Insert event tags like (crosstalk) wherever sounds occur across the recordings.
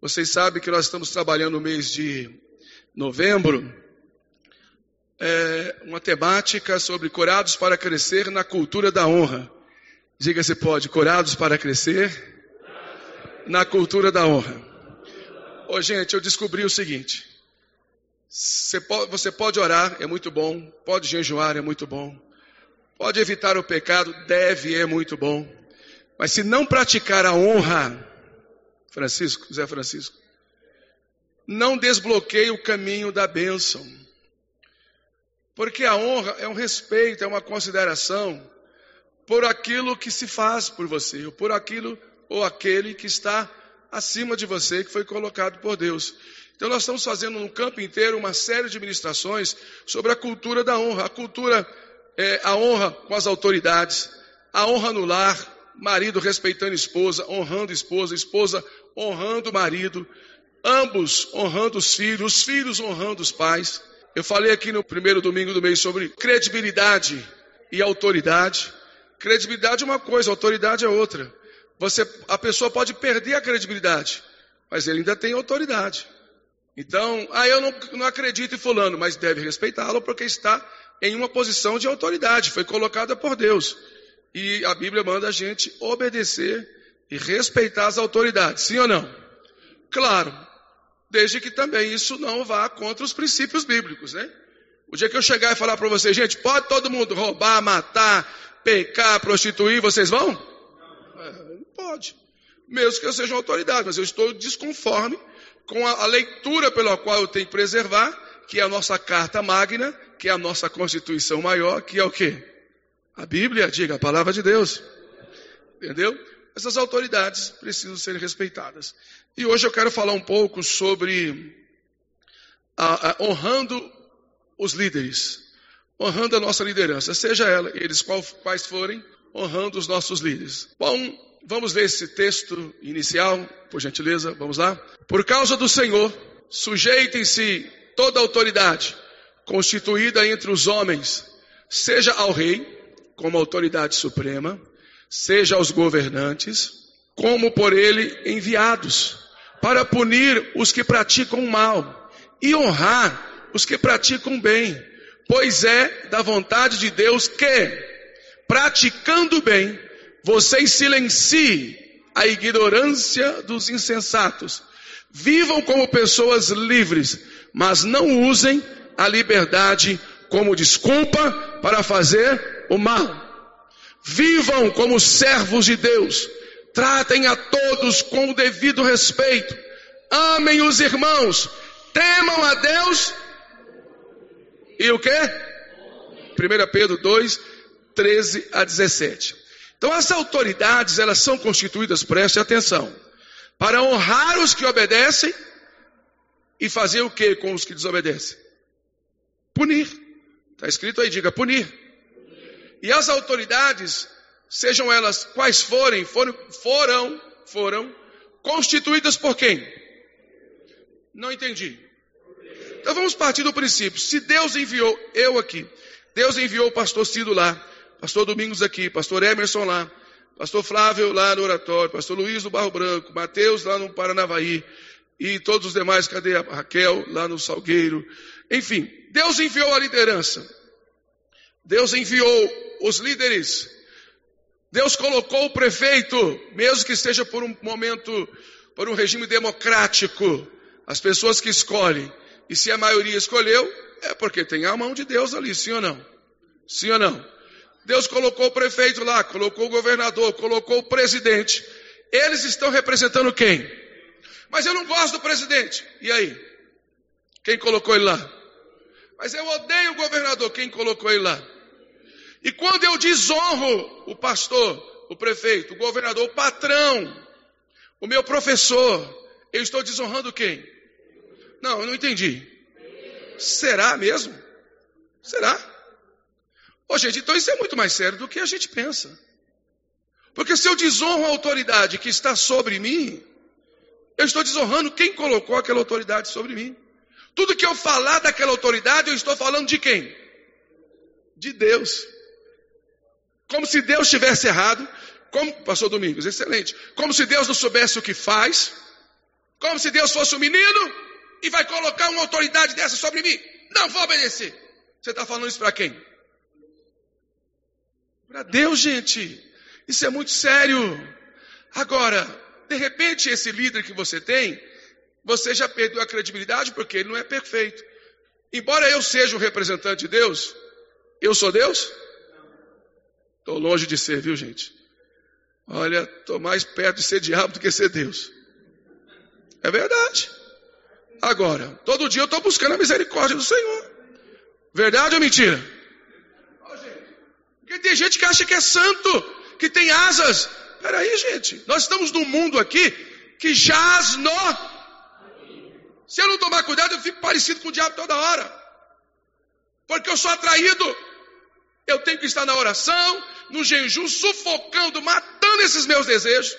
Vocês sabem que nós estamos trabalhando no mês de novembro, é, uma temática sobre curados para crescer na cultura da honra. Diga se pode, curados para crescer na cultura da honra. Ô, gente, eu descobri o seguinte: você pode, você pode orar, é muito bom, pode jejuar, é muito bom, pode evitar o pecado, deve, é muito bom, mas se não praticar a honra, Francisco, Zé Francisco, não desbloqueie o caminho da bênção. Porque a honra é um respeito, é uma consideração por aquilo que se faz por você, ou por aquilo ou aquele que está acima de você, que foi colocado por Deus. Então nós estamos fazendo no campo inteiro uma série de ministrações sobre a cultura da honra, a cultura, é, a honra com as autoridades, a honra no lar, marido respeitando esposa, honrando esposa, esposa honrando o marido, ambos honrando os filhos, os filhos honrando os pais. Eu falei aqui no primeiro domingo do mês sobre credibilidade e autoridade. Credibilidade é uma coisa, autoridade é outra. Você, a pessoa pode perder a credibilidade, mas ele ainda tem autoridade. Então, ah, eu não, não acredito em fulano, mas deve respeitá-lo porque está em uma posição de autoridade, foi colocada por Deus. E a Bíblia manda a gente obedecer e respeitar as autoridades, sim ou não? Claro, desde que também isso não vá contra os princípios bíblicos, né? O dia que eu chegar e falar para vocês, gente, pode todo mundo roubar, matar, pecar, prostituir, vocês vão? É, não pode. Mesmo que eu seja uma autoridade, mas eu estou desconforme com a, a leitura pela qual eu tenho que preservar, que é a nossa carta magna, que é a nossa constituição maior, que é o quê? A Bíblia, diga, a palavra de Deus. Entendeu? Essas autoridades precisam ser respeitadas. E hoje eu quero falar um pouco sobre a, a, honrando os líderes, honrando a nossa liderança, seja ela, eles qual, quais forem, honrando os nossos líderes. Bom, vamos ler esse texto inicial, por gentileza, vamos lá. Por causa do Senhor, sujeitem-se toda autoridade constituída entre os homens, seja ao rei, como autoridade suprema, seja aos governantes, como por ele enviados, para punir os que praticam mal e honrar os que praticam bem, pois é da vontade de Deus que, praticando bem, vocês silenciem a ignorância dos insensatos. Vivam como pessoas livres, mas não usem a liberdade como desculpa para fazer o mal. Vivam como servos de Deus. Tratem a todos com o devido respeito. Amem os irmãos. Temam a Deus. E o que? 1 Pedro 2, 13 a 17. Então as autoridades, elas são constituídas, preste atenção, para honrar os que obedecem e fazer o que com os que desobedecem? Punir. Está escrito aí, diga punir. E as autoridades, sejam elas quais forem, foram, foram, foram constituídas por quem? Não entendi. Então vamos partir do princípio. Se Deus enviou eu aqui, Deus enviou o pastor Cido lá, pastor Domingos aqui, pastor Emerson lá, pastor Flávio lá no oratório, pastor Luiz no Barro Branco, Mateus lá no Paranavaí, e todos os demais, cadê a Raquel lá no Salgueiro? Enfim, Deus enviou a liderança. Deus enviou os líderes. Deus colocou o prefeito, mesmo que esteja por um momento, por um regime democrático, as pessoas que escolhem. E se a maioria escolheu, é porque tem a mão de Deus ali, sim ou não? Sim ou não? Deus colocou o prefeito lá, colocou o governador, colocou o presidente. Eles estão representando quem? Mas eu não gosto do presidente. E aí? Quem colocou ele lá? Mas eu odeio o governador. Quem colocou ele lá? E quando eu desonro o pastor, o prefeito, o governador, o patrão, o meu professor, eu estou desonrando quem? Não, eu não entendi. Será mesmo? Será? Ô gente, então isso é muito mais sério do que a gente pensa. Porque se eu desonro a autoridade que está sobre mim, eu estou desonrando quem colocou aquela autoridade sobre mim. Tudo que eu falar daquela autoridade, eu estou falando de quem? De Deus. Como se Deus tivesse errado. Como, pastor Domingos, excelente. Como se Deus não soubesse o que faz. Como se Deus fosse um menino e vai colocar uma autoridade dessa sobre mim. Não vou obedecer. Você está falando isso para quem? Para Deus, gente. Isso é muito sério. Agora, de repente, esse líder que você tem, você já perdeu a credibilidade porque ele não é perfeito. Embora eu seja o representante de Deus, eu sou Deus? Estou longe de ser, viu, gente? Olha, estou mais perto de ser diabo do que ser Deus. É verdade. Agora, todo dia eu estou buscando a misericórdia do Senhor. Verdade ou mentira? Porque tem gente que acha que é santo, que tem asas. Peraí, gente. Nós estamos num mundo aqui que jaz no. Se eu não tomar cuidado, eu fico parecido com o diabo toda hora. Porque eu sou atraído. Eu tenho que estar na oração, no jejum, sufocando, matando esses meus desejos,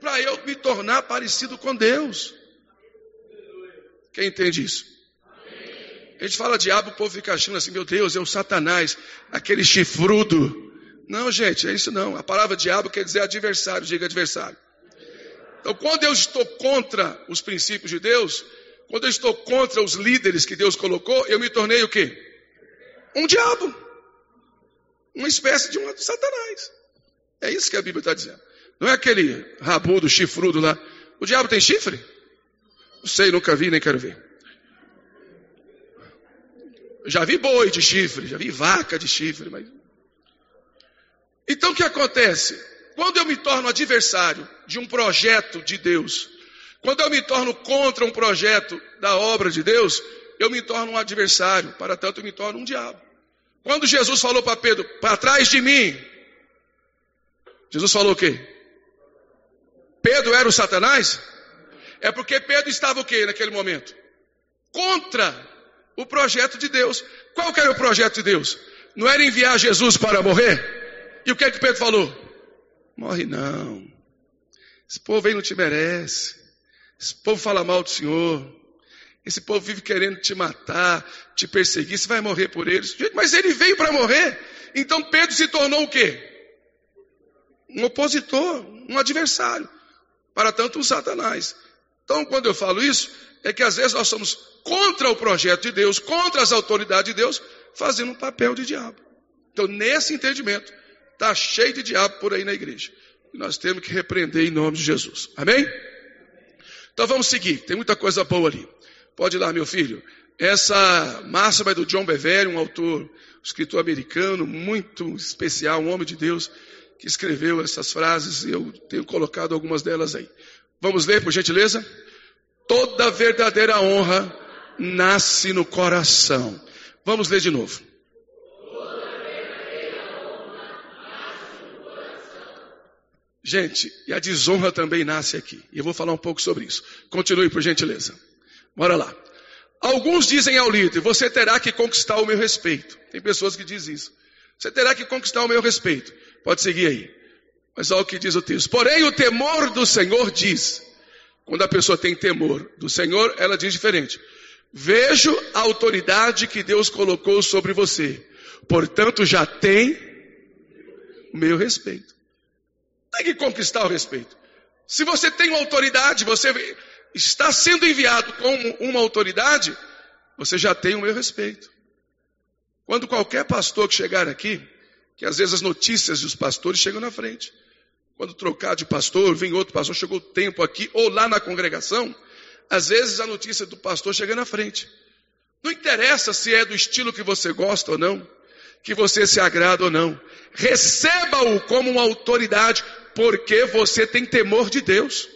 para eu me tornar parecido com Deus. Quem entende isso? A gente fala diabo, o povo fica achando assim, meu Deus, é o Satanás, aquele chifrudo. Não, gente, é isso não. A palavra diabo quer dizer adversário, diga adversário. Então, quando eu estou contra os princípios de Deus, quando eu estou contra os líderes que Deus colocou, eu me tornei o quê? Um diabo. Uma espécie de um Satanás. É isso que a Bíblia está dizendo. Não é aquele rabudo, chifrudo lá. O diabo tem chifre? Não sei, nunca vi, nem quero ver. Já vi boi de chifre, já vi vaca de chifre, mas. Então o que acontece? Quando eu me torno adversário de um projeto de Deus, quando eu me torno contra um projeto da obra de Deus, eu me torno um adversário, para tanto eu me torno um diabo. Quando Jesus falou para Pedro, para trás de mim, Jesus falou o quê? Pedro era o Satanás? É porque Pedro estava o que naquele momento? Contra o projeto de Deus. Qual que era o projeto de Deus? Não era enviar Jesus para morrer? E o que é que Pedro falou? Morre não. Esse povo aí não te merece. Esse povo fala mal do Senhor. Esse povo vive querendo te matar, te perseguir. Você vai morrer por eles. Mas ele veio para morrer. Então Pedro se tornou o quê? Um opositor, um adversário. Para tanto, um Satanás. Então, quando eu falo isso, é que às vezes nós somos contra o projeto de Deus, contra as autoridades de Deus, fazendo um papel de diabo. Então, nesse entendimento, está cheio de diabo por aí na igreja. E nós temos que repreender em nome de Jesus. Amém? Então vamos seguir, tem muita coisa boa ali. Pode ir lá, meu filho. Essa máxima é do John Bevere, um autor, um escritor americano, muito especial, um homem de Deus, que escreveu essas frases e eu tenho colocado algumas delas aí. Vamos ler, por gentileza? Toda verdadeira honra nasce no coração. Vamos ler de novo. Gente, e a desonra também nasce aqui. E eu vou falar um pouco sobre isso. Continue, por gentileza. Bora lá. Alguns dizem ao líder: Você terá que conquistar o meu respeito. Tem pessoas que dizem isso. Você terá que conquistar o meu respeito. Pode seguir aí. Mas olha o que diz o texto. Porém, o temor do Senhor diz. Quando a pessoa tem temor do Senhor, ela diz diferente. Vejo a autoridade que Deus colocou sobre você. Portanto, já tem o meu respeito. Tem que conquistar o respeito. Se você tem uma autoridade, você está sendo enviado como uma autoridade, você já tem o meu respeito. Quando qualquer pastor que chegar aqui, que às vezes as notícias dos pastores chegam na frente. Quando trocar de pastor, vem outro pastor, chegou tempo aqui, ou lá na congregação, às vezes a notícia do pastor chega na frente. Não interessa se é do estilo que você gosta ou não, que você se agrada ou não. Receba-o como uma autoridade, porque você tem temor de Deus.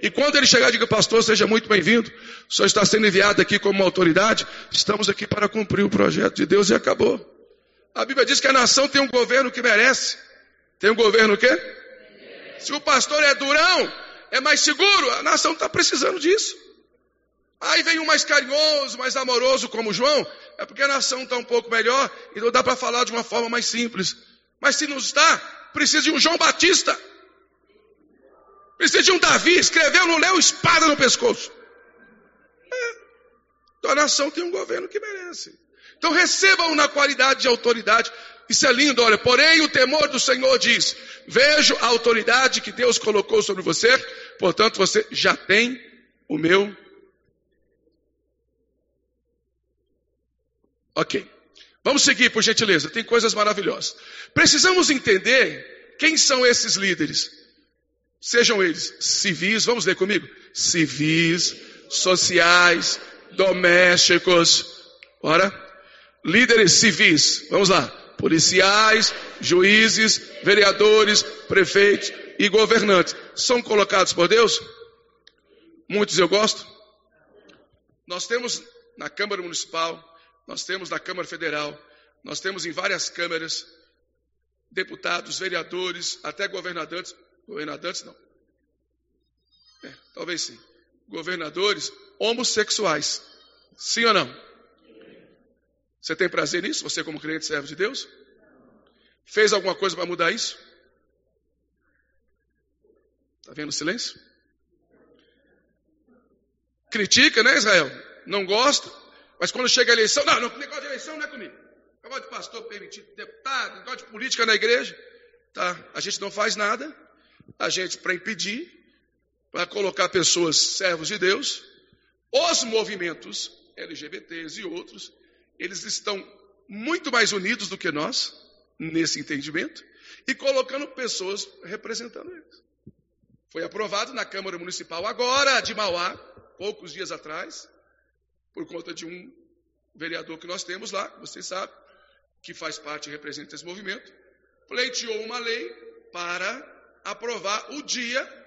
E quando ele chegar, diga, pastor, seja muito bem-vindo. O senhor está sendo enviado aqui como uma autoridade. Estamos aqui para cumprir o projeto de Deus e acabou. A Bíblia diz que a nação tem um governo que merece. Tem um governo o quê? Se o pastor é durão, é mais seguro, a nação está precisando disso. Aí vem um mais carinhoso, mais amoroso como João, é porque a nação está um pouco melhor, então dá para falar de uma forma mais simples. Mas se não está, precisa de um João Batista. Precisa de um Davi, escreveu, não leu, espada no pescoço. É. Então a nação tem um governo que merece. Então recebam na qualidade de autoridade. Isso é lindo, olha. Porém, o temor do Senhor diz: Vejo a autoridade que Deus colocou sobre você, portanto você já tem o meu. Ok. Vamos seguir, por gentileza. Tem coisas maravilhosas. Precisamos entender quem são esses líderes. Sejam eles civis, vamos ler comigo? Civis, sociais, domésticos. Ora, líderes civis, vamos lá. Policiais, juízes, vereadores, prefeitos e governantes. São colocados por Deus? Muitos eu gosto. Nós temos na Câmara Municipal, nós temos na Câmara Federal, nós temos em várias câmaras deputados, vereadores, até governadores, governadores não. É, talvez sim. Governadores homossexuais. Sim ou não? Você tem prazer nisso? Você, como crente servo de Deus? Fez alguma coisa para mudar isso? Está vendo o silêncio? Critica, né, Israel? Não gosta, mas quando chega a eleição, não, não, negócio de eleição não é comigo. Negócio de pastor permitido, deputado, negócio de política na igreja. Tá? A gente não faz nada, a gente, para impedir, para colocar pessoas servos de Deus, os movimentos LGBTs e outros, eles estão muito mais unidos do que nós, nesse entendimento, e colocando pessoas representando eles. Foi aprovado na Câmara Municipal agora de Mauá, poucos dias atrás, por conta de um vereador que nós temos lá, vocês sabem, que faz parte e representa esse movimento, pleiteou uma lei para aprovar o dia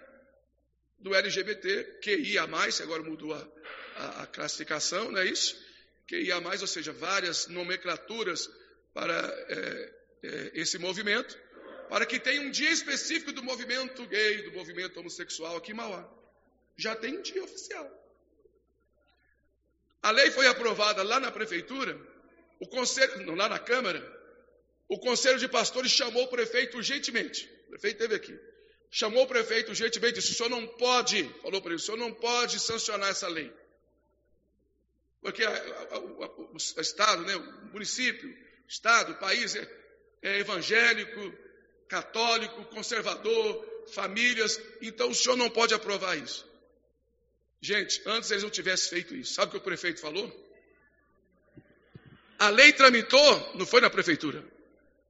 do LGBT, QIA, agora mudou a, a, a classificação, não é isso? QIA, ou seja, várias nomenclaturas para é, é, esse movimento, para que tenha um dia específico do movimento gay, do movimento homossexual aqui em Mauá. Já tem um dia oficial. A lei foi aprovada lá na prefeitura, o conselho, não, lá na Câmara, o conselho de pastores chamou o prefeito urgentemente. O prefeito esteve aqui. Chamou o prefeito urgentemente e disse: o senhor não pode, falou para ele, o senhor não pode sancionar essa lei. Porque a, a, a, o Estado, né, o município, o Estado, o país é, é evangélico, católico, conservador, famílias, então o senhor não pode aprovar isso. Gente, antes eles não tivessem feito isso. Sabe o que o prefeito falou? A lei tramitou, não foi na prefeitura,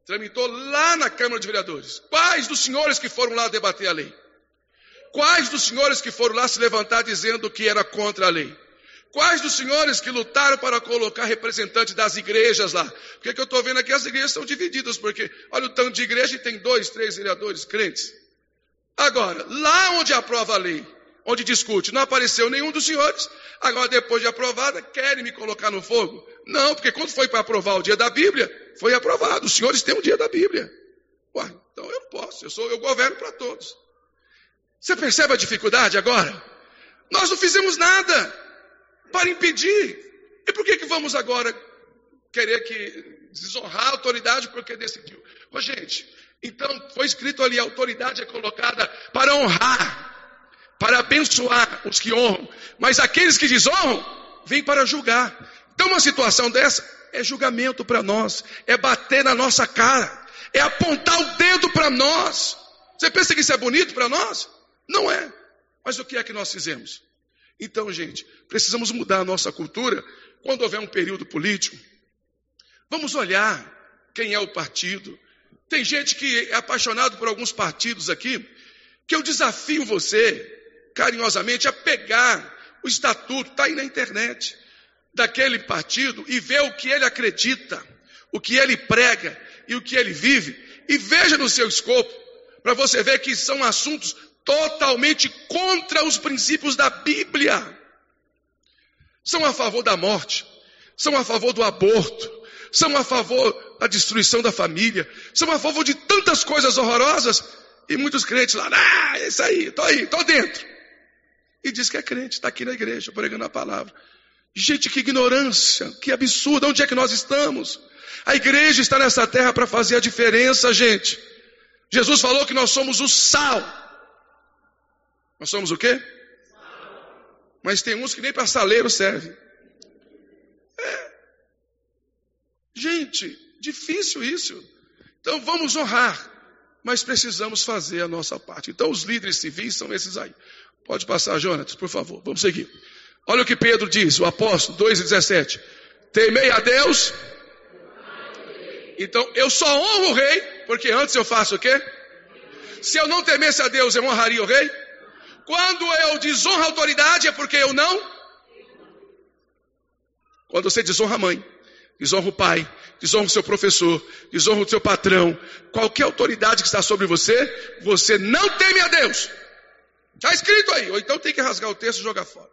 tramitou lá na Câmara de Vereadores. Quais dos senhores que foram lá debater a lei? Quais dos senhores que foram lá se levantar dizendo que era contra a lei? Quais dos senhores que lutaram para colocar representantes das igrejas lá? Porque que eu estou vendo aqui as igrejas são divididas, porque olha o tanto de igreja e tem dois, três vereadores crentes. Agora, lá onde aprova a lei, onde discute, não apareceu nenhum dos senhores. Agora, depois de aprovada, querem me colocar no fogo? Não, porque quando foi para aprovar o dia da Bíblia, foi aprovado. Os senhores têm o dia da Bíblia. Ué, então eu não posso, eu, sou, eu governo para todos. Você percebe a dificuldade agora? Nós não fizemos nada para impedir. E por que, que vamos agora querer que desonrar a autoridade porque decidiu? Ô, gente, então foi escrito ali: a autoridade é colocada para honrar, para abençoar os que honram, mas aqueles que desonram vêm para julgar. Então, uma situação dessa é julgamento para nós, é bater na nossa cara, é apontar o dedo para nós. Você pensa que isso é bonito para nós? Não é. Mas o que é que nós fizemos? Então, gente, precisamos mudar a nossa cultura quando houver um período político. Vamos olhar quem é o partido. Tem gente que é apaixonado por alguns partidos aqui, que eu desafio você, carinhosamente, a pegar o estatuto, está aí na internet, daquele partido e ver o que ele acredita, o que ele prega e o que ele vive, e veja no seu escopo, para você ver que são assuntos totalmente contra os princípios da Bíblia. São a favor da morte, são a favor do aborto, são a favor da destruição da família, são a favor de tantas coisas horrorosas, e muitos crentes lá, ah, isso aí, estou aí, estou dentro. E diz que é crente, está aqui na igreja, pregando a palavra. Gente, que ignorância, que absurdo, onde é que nós estamos? A igreja está nessa terra para fazer a diferença, gente. Jesus falou que nós somos o sal nós somos o quê? Mas tem uns que nem para saleiro serve. É. Gente, difícil isso. Então vamos honrar. mas precisamos fazer a nossa parte. Então, os líderes civis são esses aí. Pode passar, Jonas, por favor. Vamos seguir. Olha o que Pedro diz, o apóstolo 2,17. Temei a Deus. Então, eu só honro o rei, porque antes eu faço o quê? Se eu não temesse a Deus, eu honraria o rei? Quando eu desonro a autoridade, é porque eu não? Quando você desonra a mãe, desonra o pai, desonra o seu professor, desonra o seu patrão, qualquer autoridade que está sobre você, você não teme a Deus. Está escrito aí, ou então tem que rasgar o texto e jogar fora.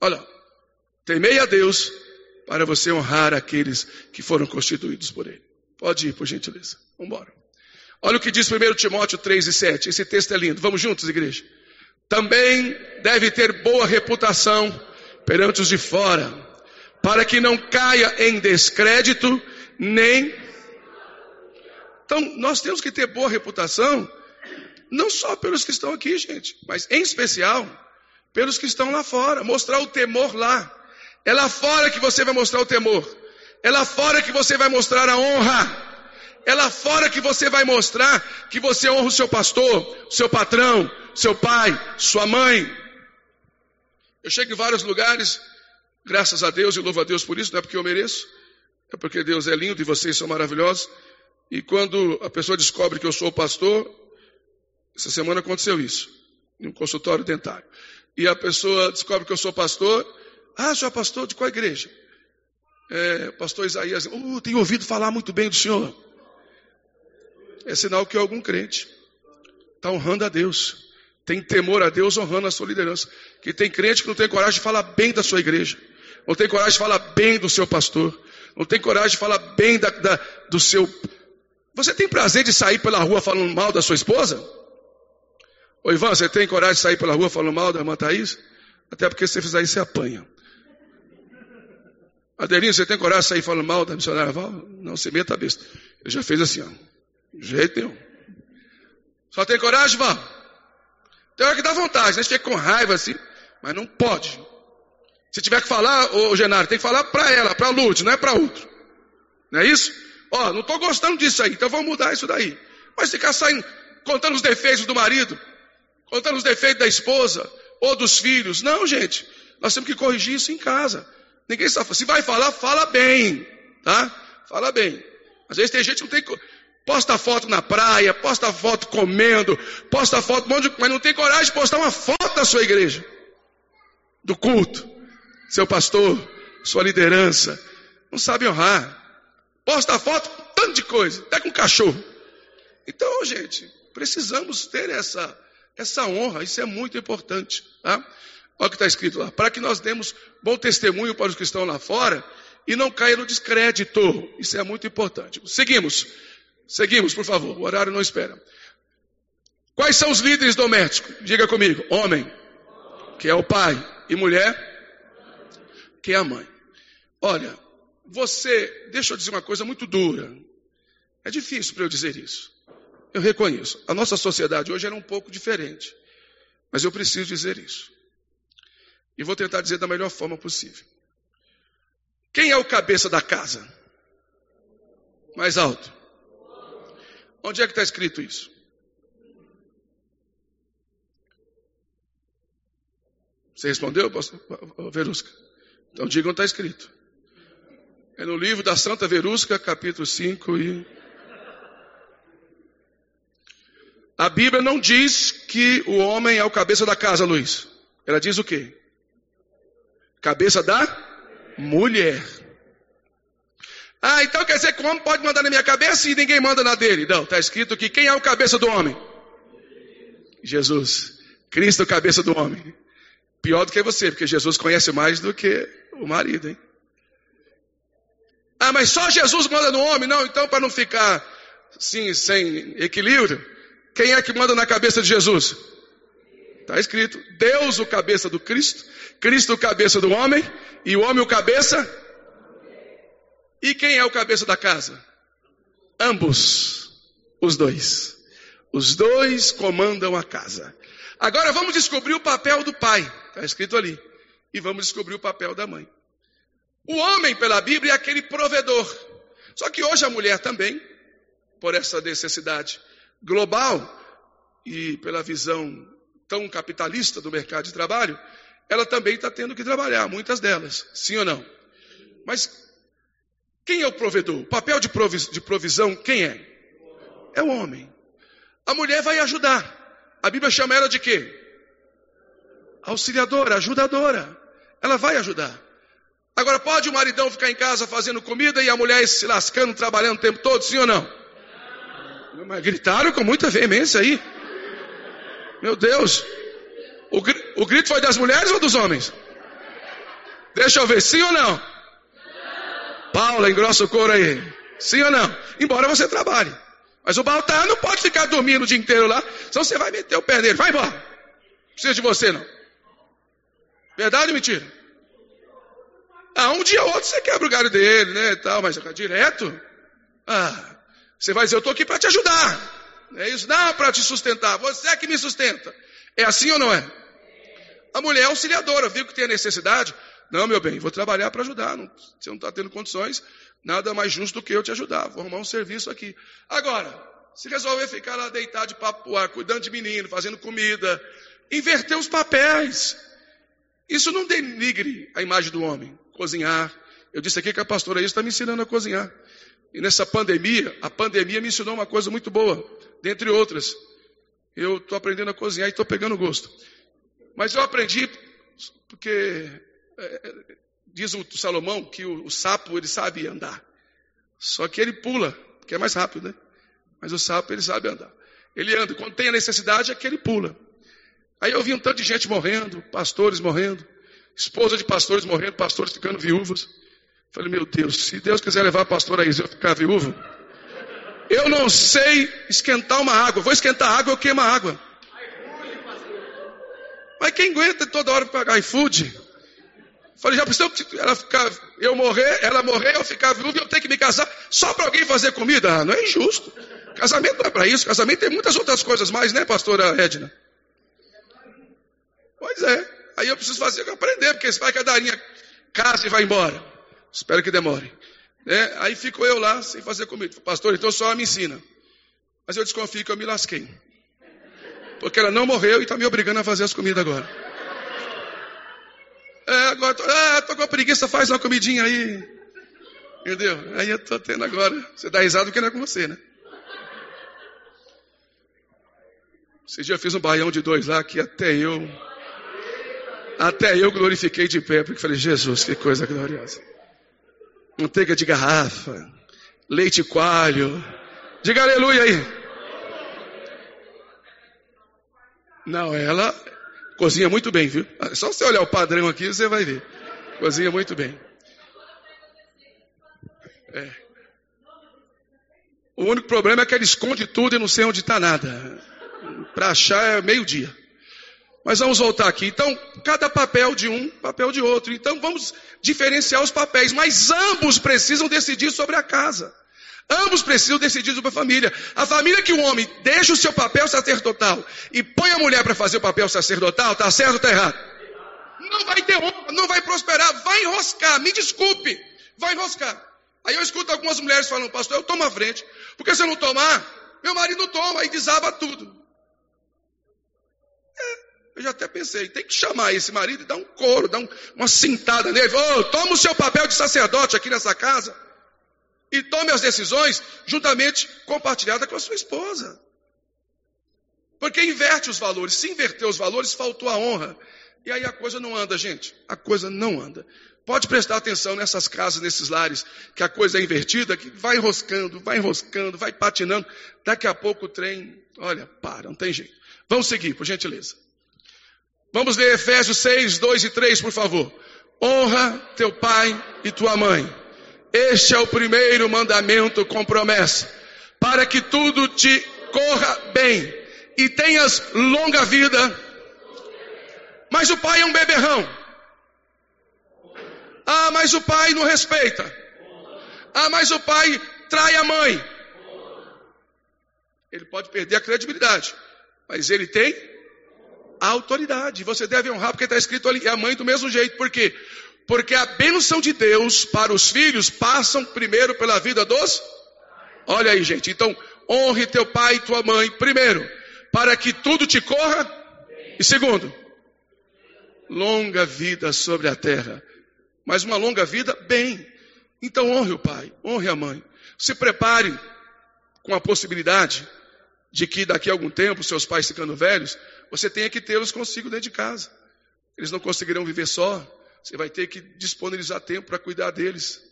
Olha, temei a Deus para você honrar aqueles que foram constituídos por Ele. Pode ir, por gentileza. Vamos embora. Olha o que diz 1 Timóteo 3 e 7. Esse texto é lindo. Vamos juntos, igreja. Também deve ter boa reputação perante os de fora, para que não caia em descrédito, nem. Então, nós temos que ter boa reputação, não só pelos que estão aqui, gente, mas em especial pelos que estão lá fora. Mostrar o temor lá. É lá fora que você vai mostrar o temor. É lá fora que você vai mostrar a honra. É lá fora que você vai mostrar que você honra o seu pastor, o seu patrão, seu pai, sua mãe. Eu chego em vários lugares, graças a Deus e louvo a Deus por isso, não é porque eu mereço, é porque Deus é lindo e vocês são maravilhosos. E quando a pessoa descobre que eu sou pastor, essa semana aconteceu isso, em um consultório dentário. E a pessoa descobre que eu sou pastor. Ah, senhor pastor de qual igreja? É, pastor Isaías, uh, tenho ouvido falar muito bem do senhor. É sinal que é algum crente está honrando a Deus. Tem temor a Deus honrando a sua liderança. Que tem crente que não tem coragem de falar bem da sua igreja. Não tem coragem de falar bem do seu pastor. Não tem coragem de falar bem da, da, do seu. Você tem prazer de sair pela rua falando mal da sua esposa? Ô Ivan, você tem coragem de sair pela rua falando mal da irmã Thaís? Até porque se você fizer isso, você apanha. Adelinho, você tem coragem de sair falando mal da missionária Val? Não, você meta a besta. Ele já fez assim, ó. Jeito nenhum. Só tem coragem, Val? Tem hora que dá vontade, né? Você fica com raiva assim, mas não pode. Se tiver que falar, ô Genário, tem que falar para ela, para Lourdes, não é para outro. Não é isso? Ó, não estou gostando disso aí, então vamos mudar isso daí. Mas ficar saindo, contando os defeitos do marido, contando os defeitos da esposa ou dos filhos. Não, gente. Nós temos que corrigir isso em casa. Ninguém sabe. Se vai falar, fala bem. Tá? Fala bem. Às vezes tem gente que não tem. Posta foto na praia, posta foto comendo, posta foto, mas não tem coragem de postar uma foto da sua igreja, do culto, seu pastor, sua liderança. Não sabe honrar. Posta foto, tanto de coisa, até com cachorro. Então, gente, precisamos ter essa, essa honra, isso é muito importante. Tá? Olha o que está escrito lá. Para que nós demos bom testemunho para os que estão lá fora e não caia no descrédito. Isso é muito importante. Seguimos. Seguimos, por favor. O horário não espera. Quais são os líderes domésticos? Diga comigo. Homem, que é o pai, e mulher, que é a mãe. Olha, você, deixa eu dizer uma coisa muito dura. É difícil para eu dizer isso. Eu reconheço. A nossa sociedade hoje era um pouco diferente. Mas eu preciso dizer isso. E vou tentar dizer da melhor forma possível. Quem é o cabeça da casa? Mais alto. Onde é que está escrito isso? Você respondeu, pastor Verusca? Então diga onde está escrito. É no livro da Santa Verusca, capítulo 5 e A Bíblia não diz que o homem é o cabeça da casa, Luiz. Ela diz o quê? Cabeça da mulher. Ah, então quer dizer que o homem pode mandar na minha cabeça e ninguém manda na dele. Não, está escrito que quem é o cabeça do homem? Jesus. Cristo é o cabeça do homem. Pior do que você, porque Jesus conhece mais do que o marido, hein? Ah, mas só Jesus manda no homem? Não, então para não ficar assim, sem equilíbrio, quem é que manda na cabeça de Jesus? Está escrito: Deus o cabeça do Cristo, Cristo o cabeça do homem, e o homem o cabeça. E quem é o cabeça da casa? Ambos, os dois. Os dois comandam a casa. Agora vamos descobrir o papel do pai, está escrito ali. E vamos descobrir o papel da mãe. O homem, pela Bíblia, é aquele provedor. Só que hoje a mulher também, por essa necessidade global e pela visão tão capitalista do mercado de trabalho, ela também está tendo que trabalhar, muitas delas, sim ou não? Mas quem é o provedor? O papel de, provis, de provisão, quem é? É o homem. A mulher vai ajudar. A Bíblia chama ela de quê? Auxiliadora, ajudadora. Ela vai ajudar. Agora, pode o maridão ficar em casa fazendo comida e a mulher se lascando, trabalhando o tempo todo, sim ou não? Mas gritaram com muita veemência aí. Meu Deus. O, o grito foi das mulheres ou dos homens? Deixa eu ver, sim ou não? Paula, engrossa o couro aí. Sim ou não? Embora você trabalhe. Mas o Baltar não pode ficar dormindo o dia inteiro lá, senão você vai meter o pé nele. Vai embora. Não precisa de você, não. Verdade ou mentira? Ah, um dia ou outro você quebra o galho dele, né, e tal, mas direto? Ah, você vai dizer, eu estou aqui para te ajudar. É isso? Não para te sustentar. Você é que me sustenta. É assim ou não é? A mulher é auxiliadora, viu que tem a necessidade. Não, meu bem, vou trabalhar para ajudar. Não, você não está tendo condições, nada mais justo do que eu te ajudar. Vou arrumar um serviço aqui. Agora, se resolver ficar lá deitado de papo ar, cuidando de menino, fazendo comida, inverter os papéis. Isso não denigre a imagem do homem. Cozinhar. Eu disse aqui que a pastora está me ensinando a cozinhar. E nessa pandemia, a pandemia me ensinou uma coisa muito boa, dentre outras. Eu estou aprendendo a cozinhar e estou pegando gosto. Mas eu aprendi porque é, diz o Salomão que o, o, sapo ele sabe andar. Só que ele pula, porque é mais rápido, né? Mas o sapo ele sabe andar. Ele anda, quando tem a necessidade é que ele pula. Aí eu vi um tanto de gente morrendo, pastores morrendo, esposa de pastores morrendo, pastores ficando viúvos. Falei, meu Deus, se Deus quiser levar a pastora Isa eu ficar viúvo, eu não sei esquentar uma água. Vou esquentar água, eu queimo a água. Mas quem aguenta toda hora pagar iFood? Falei, já pensou ela ficar, eu morrer, ela morrer, eu ficar viúva e eu ter que me casar só para alguém fazer comida? Ah, não é injusto. Casamento não é para isso. Casamento tem muitas outras coisas mais, né, pastora Edna? Pois é. Aí eu preciso fazer, aprender, porque se vai que a Darinha casa e vai embora. Espero que demore. É, aí fico eu lá sem fazer comida. Pastor, então só me ensina. Mas eu desconfio que eu me lasquei. Porque ela não morreu e está me obrigando a fazer as comidas agora. É, agora tô, ah, tô com preguiça, faz uma comidinha aí. Entendeu? Aí eu tô tendo agora. Você dá risada porque não é com você, né? Esse dia eu fiz um baião de dois lá que até eu. Até eu glorifiquei de pé, porque falei, Jesus, que coisa gloriosa manteiga de garrafa, leite coalho. Diga aleluia aí. Não, ela cozinha muito bem, viu? É só você olhar o padrão aqui, você vai ver. Cozinha muito bem. É. O único problema é que ela esconde tudo e não sei onde está nada. Para achar é meio-dia. Mas vamos voltar aqui. Então, cada papel de um, papel de outro. Então, vamos diferenciar os papéis. Mas ambos precisam decidir sobre a casa. Ambos precisam decidir sobre a família. A família que o homem deixa o seu papel sacerdotal e põe a mulher para fazer o papel sacerdotal, está certo ou está errado? Não vai ter honra, não vai prosperar, vai enroscar. Me desculpe, vai enroscar. Aí eu escuto algumas mulheres falando, pastor, eu tomo a frente. Porque se eu não tomar, meu marido toma e desaba tudo. Eu já até pensei, tem que chamar esse marido e dar um couro, dar um, uma cintada nele. Oh, toma o seu papel de sacerdote aqui nessa casa e tome as decisões juntamente compartilhada com a sua esposa. Porque inverte os valores. Se inverter os valores, faltou a honra. E aí a coisa não anda, gente. A coisa não anda. Pode prestar atenção nessas casas, nesses lares, que a coisa é invertida, que vai enroscando, vai enroscando, vai patinando. Daqui a pouco o trem, olha, para, não tem jeito. Vamos seguir, por gentileza. Vamos ler Efésios 6, 2 e 3, por favor. Honra teu pai e tua mãe. Este é o primeiro mandamento com promessa, para que tudo te corra bem e tenhas longa vida. Mas o pai é um beberrão. Ah, mas o pai não respeita. Ah, mas o pai trai a mãe. Ele pode perder a credibilidade, mas ele tem a autoridade. Você deve honrar porque está escrito ali, é a mãe do mesmo jeito. Por quê? Porque a bênção de Deus para os filhos passam primeiro pela vida dos. Olha aí, gente. Então, honre teu pai e tua mãe, primeiro, para que tudo te corra, e segundo, longa vida sobre a terra. Mas uma longa vida, bem. Então honre o pai, honre a mãe. Se prepare com a possibilidade de que daqui a algum tempo, seus pais ficando velhos, você tenha que tê-los consigo dentro de casa. Eles não conseguirão viver só. Você vai ter que disponibilizar tempo para cuidar deles.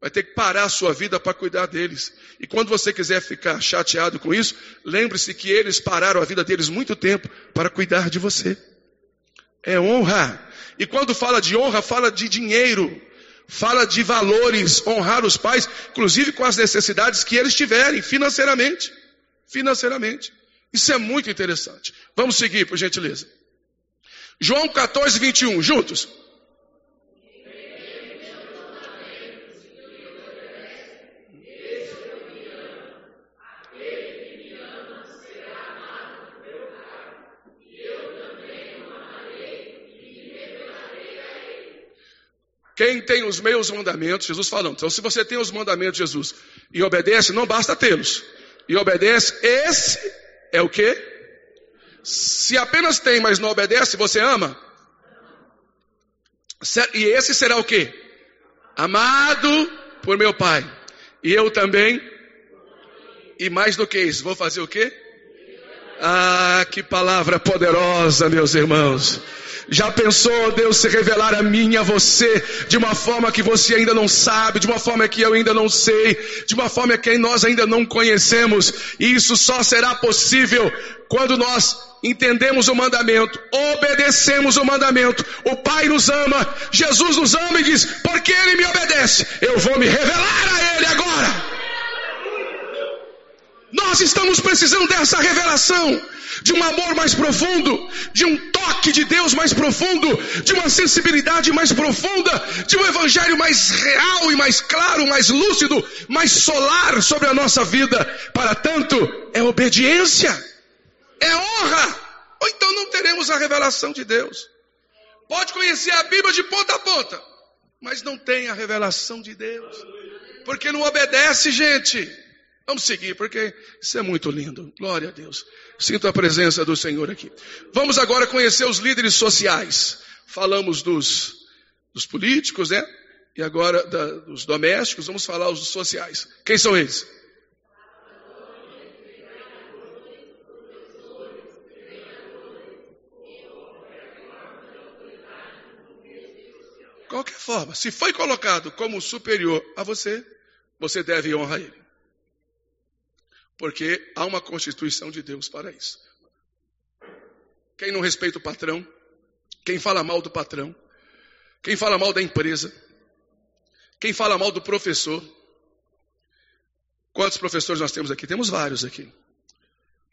Vai ter que parar a sua vida para cuidar deles. E quando você quiser ficar chateado com isso, lembre-se que eles pararam a vida deles muito tempo para cuidar de você. É honra. E quando fala de honra, fala de dinheiro, fala de valores, honrar os pais, inclusive com as necessidades que eles tiverem financeiramente. Financeiramente. Isso é muito interessante. Vamos seguir, por gentileza. João 14, 21, juntos. Quem tem os meus mandamentos, Jesus falando. Então, se você tem os mandamentos de Jesus e obedece, não basta tê-los. E obedece, esse é o que? Se apenas tem, mas não obedece, você ama? E esse será o que? Amado por meu Pai. E eu também. E mais do que isso, vou fazer o quê? Ah, que palavra poderosa, meus irmãos. Já pensou Deus se revelar a mim e a você de uma forma que você ainda não sabe, de uma forma que eu ainda não sei, de uma forma que nós ainda não conhecemos? E isso só será possível quando nós entendemos o mandamento, obedecemos o mandamento. O Pai nos ama, Jesus nos ama e diz: porque Ele me obedece, eu vou me revelar a Ele agora. Nós estamos precisando dessa revelação, de um amor mais profundo, de um toque de Deus mais profundo, de uma sensibilidade mais profunda, de um evangelho mais real e mais claro, mais lúcido, mais solar sobre a nossa vida. Para tanto, é obediência, é honra, ou então não teremos a revelação de Deus. Pode conhecer a Bíblia de ponta a ponta, mas não tem a revelação de Deus, porque não obedece, gente. Vamos seguir, porque isso é muito lindo. Glória a Deus. Sinto a presença do Senhor aqui. Vamos agora conhecer os líderes sociais. Falamos dos, dos políticos, né? E agora da, dos domésticos, vamos falar os sociais. Quem são eles? Qualquer forma, se foi colocado como superior a você, você deve honrar ele. Porque há uma constituição de Deus para isso. Quem não respeita o patrão, quem fala mal do patrão, quem fala mal da empresa, quem fala mal do professor. Quantos professores nós temos aqui? Temos vários aqui.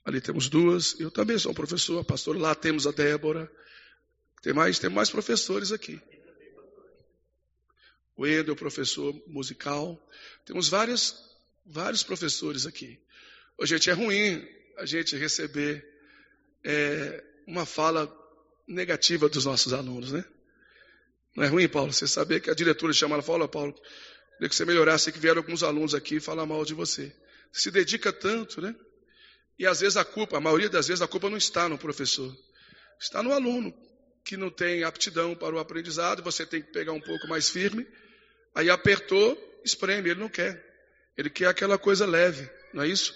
Ali temos duas, eu também sou um professor, pastor. Lá temos a Débora. Tem mais, tem mais professores aqui. O Endo, professor musical. Temos vários, vários professores aqui. Ô, gente, é ruim a gente receber é, uma fala negativa dos nossos alunos, né? Não é ruim, Paulo? Você saber que a diretora chama e fala, Paulo, queria que você melhorasse, que vieram alguns alunos aqui falar mal de você. Se dedica tanto, né? E às vezes a culpa, a maioria das vezes a culpa não está no professor, está no aluno que não tem aptidão para o aprendizado, você tem que pegar um pouco mais firme, aí apertou, espreme, ele não quer. Ele quer aquela coisa leve, não é isso?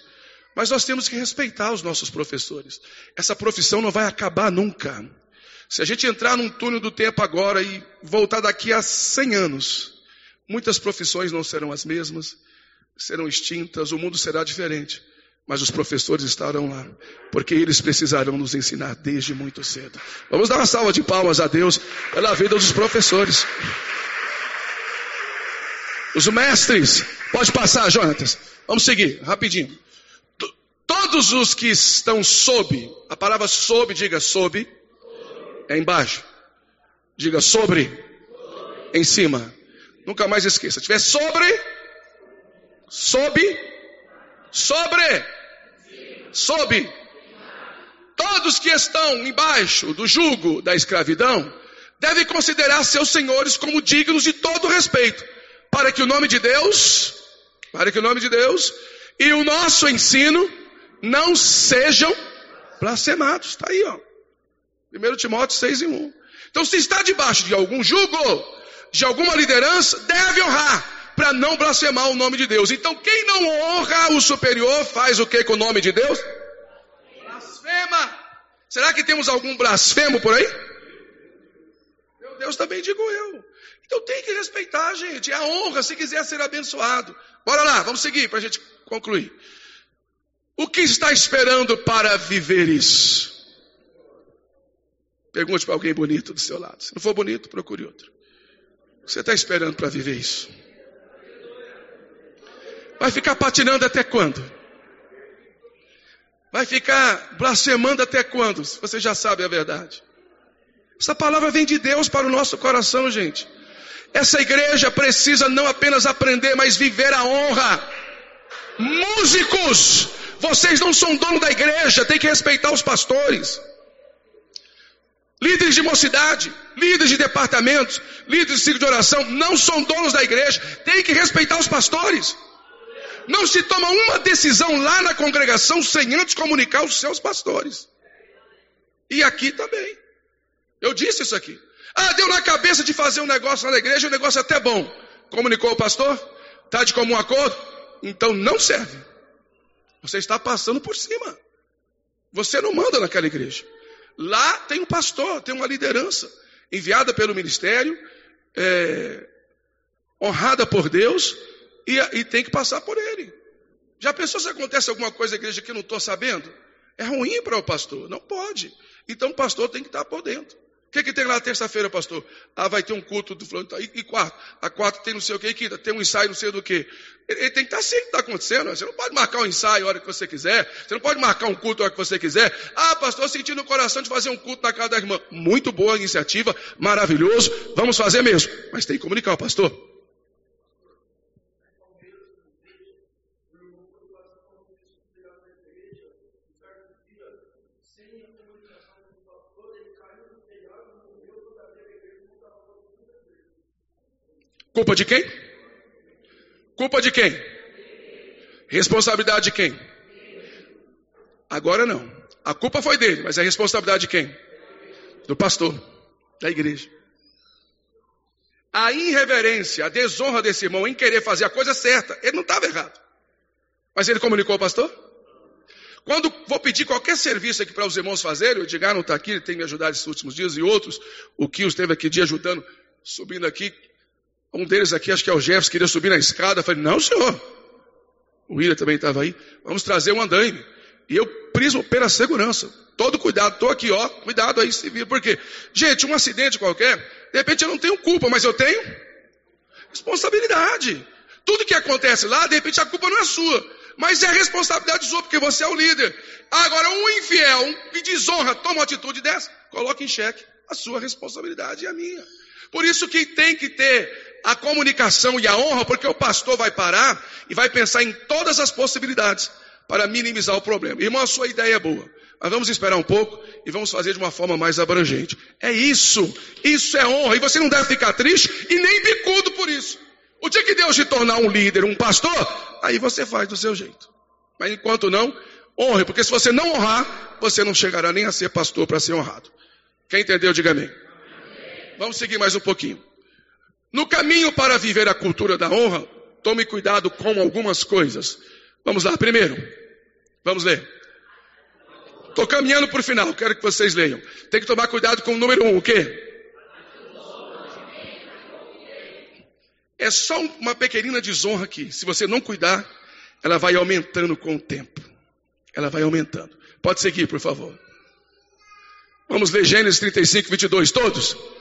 Mas nós temos que respeitar os nossos professores. Essa profissão não vai acabar nunca. Se a gente entrar num túnel do tempo agora e voltar daqui a 100 anos, muitas profissões não serão as mesmas, serão extintas, o mundo será diferente. Mas os professores estarão lá, porque eles precisarão nos ensinar desde muito cedo. Vamos dar uma salva de palmas a Deus pela vida dos professores. Os mestres, pode passar, Jonatas. Vamos seguir, rapidinho. Todos os que estão sob, a palavra sob, diga sob, é embaixo. Diga sobre, em cima. Nunca mais esqueça. Se tiver sobre, sob, sobre, sob. Todos que estão embaixo do jugo da escravidão devem considerar seus senhores como dignos de todo respeito, para que o nome de Deus, para que o nome de Deus e o nosso ensino não sejam blasfemados. Está aí, ó. 1 Timóteo 6 e 1. Então, se está debaixo de algum jugo, de alguma liderança, deve honrar, para não blasfemar o nome de Deus. Então, quem não honra o superior, faz o que com o nome de Deus? Blasfema. Será que temos algum blasfemo por aí? Meu Deus, também digo eu. Então tem que respeitar, gente. É a honra se quiser ser abençoado. Bora lá, vamos seguir para a gente concluir. O que está esperando para viver isso? Pergunte para alguém bonito do seu lado. Se não for bonito, procure outro. O que você está esperando para viver isso? Vai ficar patinando até quando? Vai ficar blasfemando até quando? Você já sabe a verdade. Essa palavra vem de Deus para o nosso coração, gente. Essa igreja precisa não apenas aprender, mas viver a honra. Músicos, vocês não são dono da igreja, tem que respeitar os pastores. Líderes de mocidade, líderes de departamentos, líderes de ciclo de oração, não são donos da igreja, tem que respeitar os pastores. Não se toma uma decisão lá na congregação sem antes comunicar os seus pastores. E aqui também. Eu disse isso aqui. Ah, deu na cabeça de fazer um negócio lá na igreja, um negócio é até bom. Comunicou o pastor? Está de comum acordo? Então não serve. Você está passando por cima. Você não manda naquela igreja. Lá tem um pastor, tem uma liderança enviada pelo ministério, é, honrada por Deus, e, e, tem que passar por ele. Já pensou se acontece alguma coisa na igreja que eu não estou sabendo? É ruim para o pastor, não pode. Então o pastor tem que estar por dentro. O que, que tem lá terça-feira, pastor? Ah, vai ter um culto do fulano. E, e quarto? A quarta tem não sei o que, e quinta tem um ensaio não sei do que. Ele, ele, tem que estar que está acontecendo. Você não pode marcar um ensaio a hora que você quiser. Você não pode marcar um culto a hora que você quiser. Ah, pastor, eu senti no coração de fazer um culto na casa da irmã. Muito boa iniciativa, maravilhoso. Vamos fazer mesmo. Mas tem que comunicar pastor. Culpa de quem? Culpa de quem? Responsabilidade de quem? Agora não. A culpa foi dele, mas a responsabilidade de quem? Do pastor, da igreja. A irreverência, a desonra desse irmão em querer fazer a coisa certa, ele não estava errado. Mas ele comunicou ao pastor? Quando vou pedir qualquer serviço aqui para os irmãos fazerem, o Edgar não está aqui, ele tem me ajudado esses últimos dias e outros, o que esteve aqui dia ajudando, subindo aqui, um deles aqui, acho que é o Jefferson, queria subir na escada. Eu falei, não, senhor. O William também estava aí. Vamos trazer um andaime. E eu prismo pela segurança. Todo cuidado, estou aqui, ó. Cuidado aí, se vir. Por quê? Gente, um acidente qualquer, de repente eu não tenho culpa, mas eu tenho responsabilidade. Tudo que acontece lá, de repente a culpa não é sua. Mas é a responsabilidade sua, porque você é o líder. Agora, um infiel, um que desonra, toma uma atitude dessa, coloca em xeque a sua responsabilidade e a minha. Por isso que tem que ter a comunicação e a honra, porque o pastor vai parar e vai pensar em todas as possibilidades para minimizar o problema. Irmão, a sua ideia é boa. Mas vamos esperar um pouco e vamos fazer de uma forma mais abrangente. É isso. Isso é honra. E você não deve ficar triste e nem bicudo por isso. O dia que Deus te tornar um líder, um pastor, aí você faz do seu jeito. Mas enquanto não, honre, porque se você não honrar, você não chegará nem a ser pastor para ser honrado. Quem entendeu, diga amém. Vamos seguir mais um pouquinho. No caminho para viver a cultura da honra, tome cuidado com algumas coisas. Vamos lá, primeiro. Vamos ler. Estou caminhando para o final, quero que vocês leiam. Tem que tomar cuidado com o número um, o quê? É só uma pequenina desonra aqui. Se você não cuidar, ela vai aumentando com o tempo. Ela vai aumentando. Pode seguir, por favor. Vamos ler Gênesis 35, 22, todos?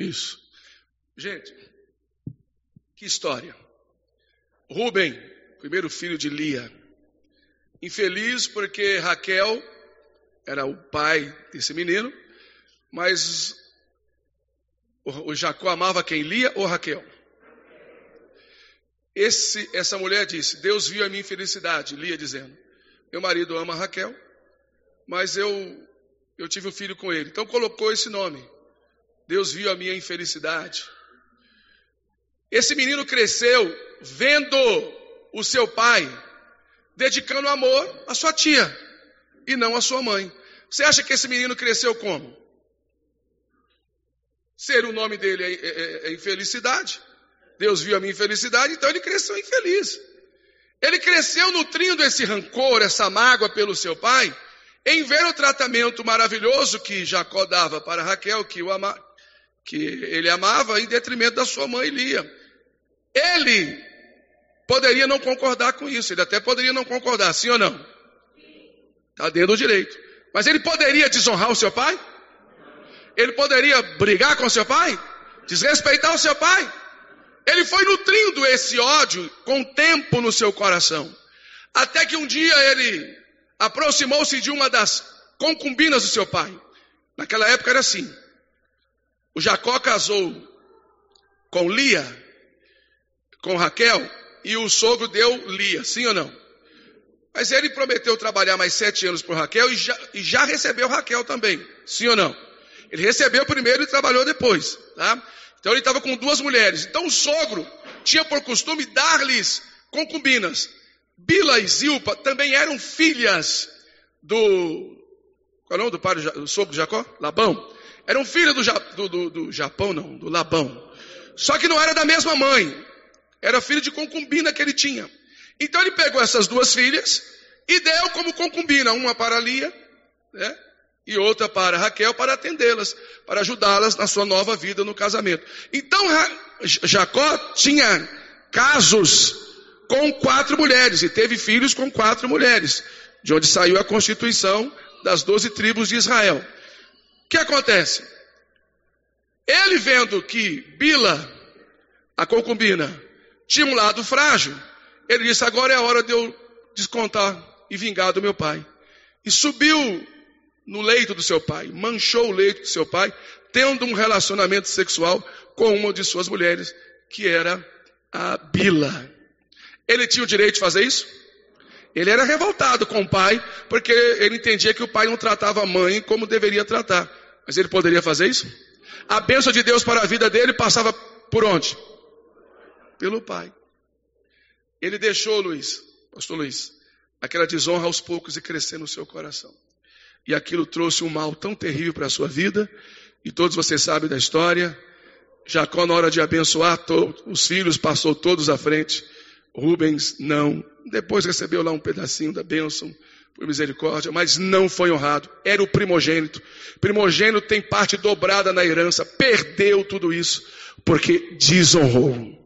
Isso. Gente, que história. Rubem, primeiro filho de Lia, infeliz porque Raquel era o pai desse menino, mas o Jacó amava quem? Lia ou Raquel? Esse, essa mulher disse: Deus viu a minha infelicidade. Lia dizendo: Meu marido ama Raquel, mas eu, eu tive um filho com ele. Então colocou esse nome. Deus viu a minha infelicidade. Esse menino cresceu vendo o seu pai dedicando amor à sua tia e não à sua mãe. Você acha que esse menino cresceu como? Ser o nome dele é, é, é infelicidade. Deus viu a minha infelicidade, então ele cresceu infeliz. Ele cresceu nutrindo esse rancor, essa mágoa pelo seu pai, em ver o tratamento maravilhoso que Jacó dava para Raquel, que, o ama, que ele amava, em detrimento da sua mãe Lia. Ele poderia não concordar com isso, ele até poderia não concordar, sim ou não? Está dentro do direito. Mas ele poderia desonrar o seu pai? Ele poderia brigar com o seu pai? Desrespeitar o seu pai? Ele foi nutrindo esse ódio com tempo no seu coração. Até que um dia ele aproximou-se de uma das concubinas do seu pai. Naquela época era assim. O Jacó casou com Lia, com Raquel, e o sogro deu Lia, sim ou não? Mas ele prometeu trabalhar mais sete anos por Raquel e já, e já recebeu Raquel também, sim ou não? Ele recebeu primeiro e trabalhou depois, tá? Então ele estava com duas mulheres. Então o sogro tinha por costume dar-lhes concubinas. Bila e Zilpa também eram filhas do. Qual é o nome do pai do, sogro de Jacó? Labão. Eram filhas do, do, do Japão, não, do Labão. Só que não era da mesma mãe. Era filho de concubina que ele tinha. Então ele pegou essas duas filhas e deu como concubina, uma para Lia, né? e outra para Raquel para atendê-las, para ajudá-las na sua nova vida no casamento. Então Jacó tinha casos com quatro mulheres e teve filhos com quatro mulheres, de onde saiu a constituição das doze tribos de Israel. Que acontece? Ele vendo que Bila, a concubina, tinha um lado frágil, ele disse: agora é a hora de eu descontar e vingar do meu pai. E subiu no leito do seu pai, manchou o leito do seu pai, tendo um relacionamento sexual com uma de suas mulheres, que era a Bila. Ele tinha o direito de fazer isso? Ele era revoltado com o pai, porque ele entendia que o pai não tratava a mãe como deveria tratar. Mas ele poderia fazer isso? A bênção de Deus para a vida dele passava por onde? Pelo pai. Ele deixou, Luiz, pastor Luiz, aquela desonra aos poucos e crescer no seu coração e aquilo trouxe um mal tão terrível para a sua vida, e todos vocês sabem da história. Jacó, na hora de abençoar os filhos, passou todos à frente. Rubens, não. Depois recebeu lá um pedacinho da bênção, por misericórdia, mas não foi honrado. Era o primogênito. Primogênito tem parte dobrada na herança. Perdeu tudo isso, porque desonrou.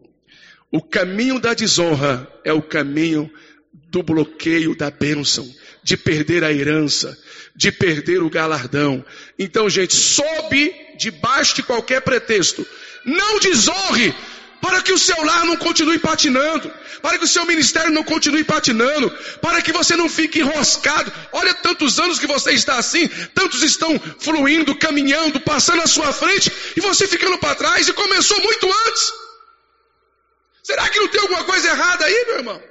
O caminho da desonra é o caminho do bloqueio da bênção, de perder a herança, de perder o galardão. Então, gente, sobe debaixo de qualquer pretexto. Não desonre para que o seu lar não continue patinando, para que o seu ministério não continue patinando, para que você não fique enroscado. Olha tantos anos que você está assim, tantos estão fluindo, caminhando, passando à sua frente, e você ficando para trás e começou muito antes. Será que não tem alguma coisa errada aí, meu irmão?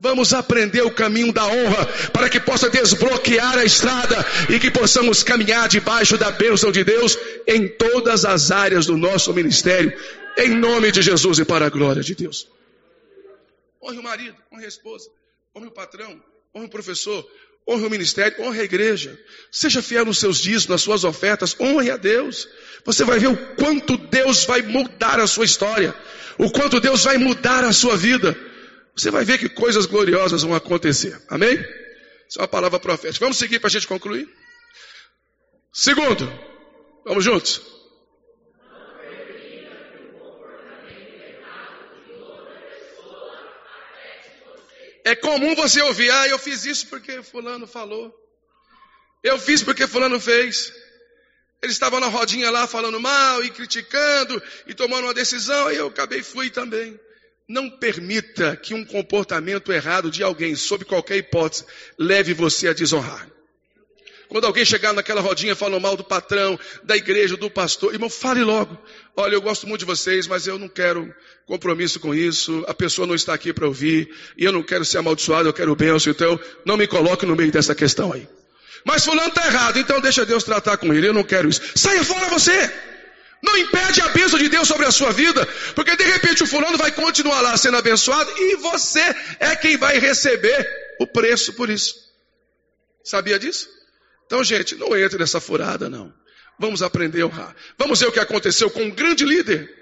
Vamos aprender o caminho da honra para que possa desbloquear a estrada e que possamos caminhar debaixo da bênção de Deus em todas as áreas do nosso ministério, em nome de Jesus e para a glória de Deus. Honre o marido, honre a esposa, honre o patrão, honre o professor, honre o ministério, honre a igreja. Seja fiel nos seus dízimos, nas suas ofertas, honre a Deus. Você vai ver o quanto Deus vai mudar a sua história, o quanto Deus vai mudar a sua vida. Você vai ver que coisas gloriosas vão acontecer. Amém? Isso é uma palavra profética. Vamos seguir para a gente concluir? Segundo, vamos juntos. É comum você ouvir, ah, eu fiz isso porque fulano falou. Eu fiz porque fulano fez. Eles estavam na rodinha lá falando mal e criticando e tomando uma decisão, e eu acabei fui também. Não permita que um comportamento errado de alguém, sob qualquer hipótese, leve você a desonrar. Quando alguém chegar naquela rodinha falando mal do patrão, da igreja, do pastor, irmão, fale logo. Olha, eu gosto muito de vocês, mas eu não quero compromisso com isso. A pessoa não está aqui para ouvir. E eu não quero ser amaldiçoado, eu quero bênção. Então, não me coloque no meio dessa questão aí. Mas fulano está errado, então deixa Deus tratar com ele. Eu não quero isso. Saia fora você! Não impede a bênção de Deus sobre a sua vida, porque de repente o fulano vai continuar lá sendo abençoado e você é quem vai receber o preço por isso. Sabia disso? Então, gente, não entre nessa furada, não. Vamos aprender a honrar. Vamos ver o que aconteceu com um grande líder,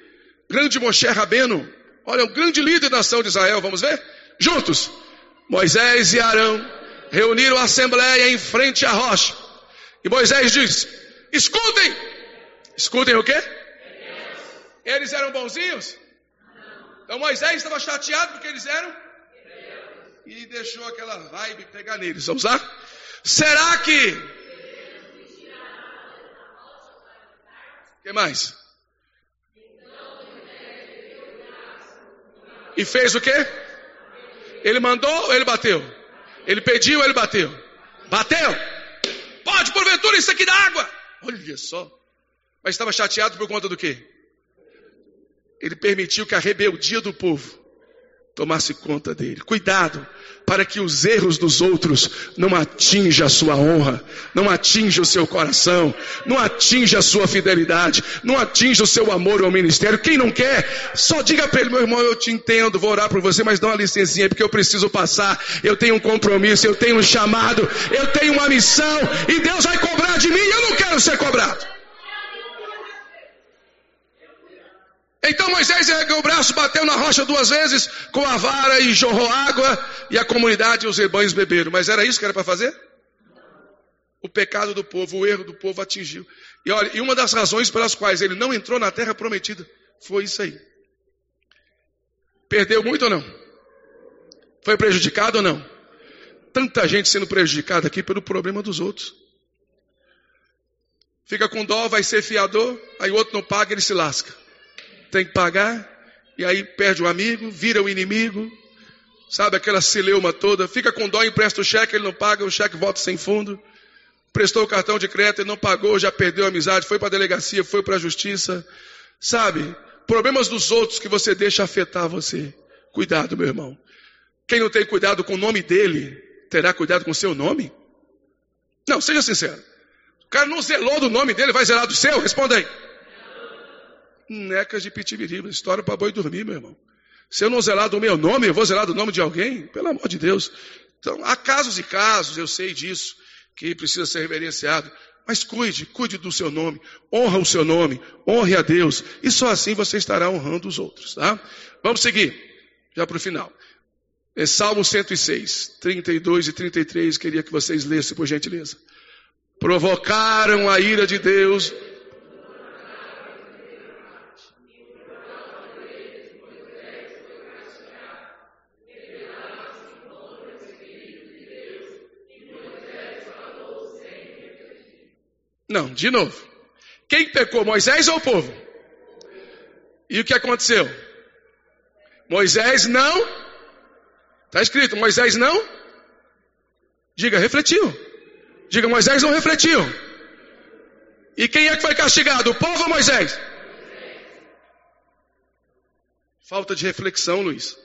grande Moshe Rabeno. Olha, um grande líder da nação de Israel, vamos ver? Juntos, Moisés e Arão reuniram a assembleia em frente à rocha. E Moisés diz: Escutem! Escutem o quê? Eles eram bonzinhos? Então Moisés estava chateado porque eles eram? E deixou aquela vibe pegar neles. Vamos lá? Será que. Que mais? E fez o quê? Ele mandou ou ele bateu? Ele pediu ou ele bateu? Bateu! Pode, porventura, isso aqui dá água! Olha só. Mas estava chateado por conta do quê? Ele permitiu que a rebeldia do povo tomasse conta dele. Cuidado para que os erros dos outros não atinjam a sua honra, não atinjam o seu coração, não atinjam a sua fidelidade, não atinjam o seu amor ao ministério. Quem não quer, só diga para ele, meu irmão, eu te entendo, vou orar por você, mas dá uma licencinha, porque eu preciso passar, eu tenho um compromisso, eu tenho um chamado, eu tenho uma missão, e Deus vai cobrar de mim, eu não quero ser cobrado. Então Moisés ergueu o braço, bateu na rocha duas vezes com a vara e jorrou água, e a comunidade e os rebanhos beberam. Mas era isso que era para fazer? O pecado do povo, o erro do povo atingiu. E olha, e uma das razões pelas quais ele não entrou na terra prometida foi isso aí. Perdeu muito ou não? Foi prejudicado ou não? Tanta gente sendo prejudicada aqui pelo problema dos outros. Fica com dó, vai ser fiador, aí o outro não paga, ele se lasca tem que pagar, e aí perde o amigo, vira o inimigo, sabe aquela celeuma toda, fica com dó, empresta o cheque, ele não paga, o cheque volta sem fundo, prestou o cartão de crédito, ele não pagou, já perdeu a amizade, foi para a delegacia, foi para a justiça, sabe? Problemas dos outros que você deixa afetar você. Cuidado, meu irmão. Quem não tem cuidado com o nome dele, terá cuidado com o seu nome? Não, seja sincero. O cara não zelou do nome dele, vai zelar do seu? Responda aí necas de pitibiriba, história para boi dormir, meu irmão. Se eu não zelar do meu nome, eu vou zelar do nome de alguém? Pelo amor de Deus. Então, há casos e casos, eu sei disso, que precisa ser reverenciado. Mas cuide, cuide do seu nome, honra o seu nome, honre a Deus, e só assim você estará honrando os outros, tá? Vamos seguir, já para o final. É Salmo 106, 32 e 33, queria que vocês lessem, por gentileza. Provocaram a ira de Deus Não, de novo. Quem pecou, Moisés ou o povo? E o que aconteceu? Moisés não. Está escrito, Moisés não. Diga, refletiu. Diga, Moisés não refletiu. E quem é que foi castigado? O povo ou Moisés? Falta de reflexão, Luiz.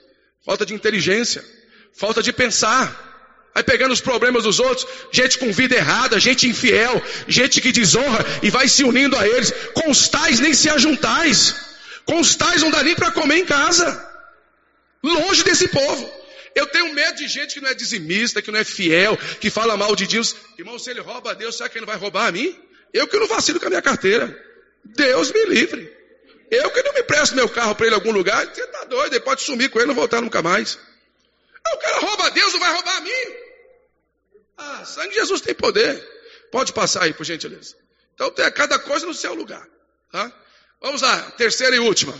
Falta de inteligência. Falta de pensar. Vai pegando os problemas dos outros, gente com vida errada, gente infiel, gente que desonra e vai se unindo a eles. Com os tais nem se ajuntais. Com os tais não dá nem para comer em casa. Longe desse povo. Eu tenho medo de gente que não é dizimista, que não é fiel, que fala mal de Deus. Irmão, se ele rouba a Deus, será que ele vai roubar a mim? Eu que não vacilo com a minha carteira. Deus me livre. Eu que não me presto meu carro para ele em algum lugar, você está doido, ele pode sumir com ele e não voltar nunca mais. O cara rouba a Deus, não vai roubar a mim. Ah, sangue de Jesus tem poder. Pode passar aí, por gentileza. Então tem cada coisa no seu lugar. Tá? Vamos lá, terceira e última.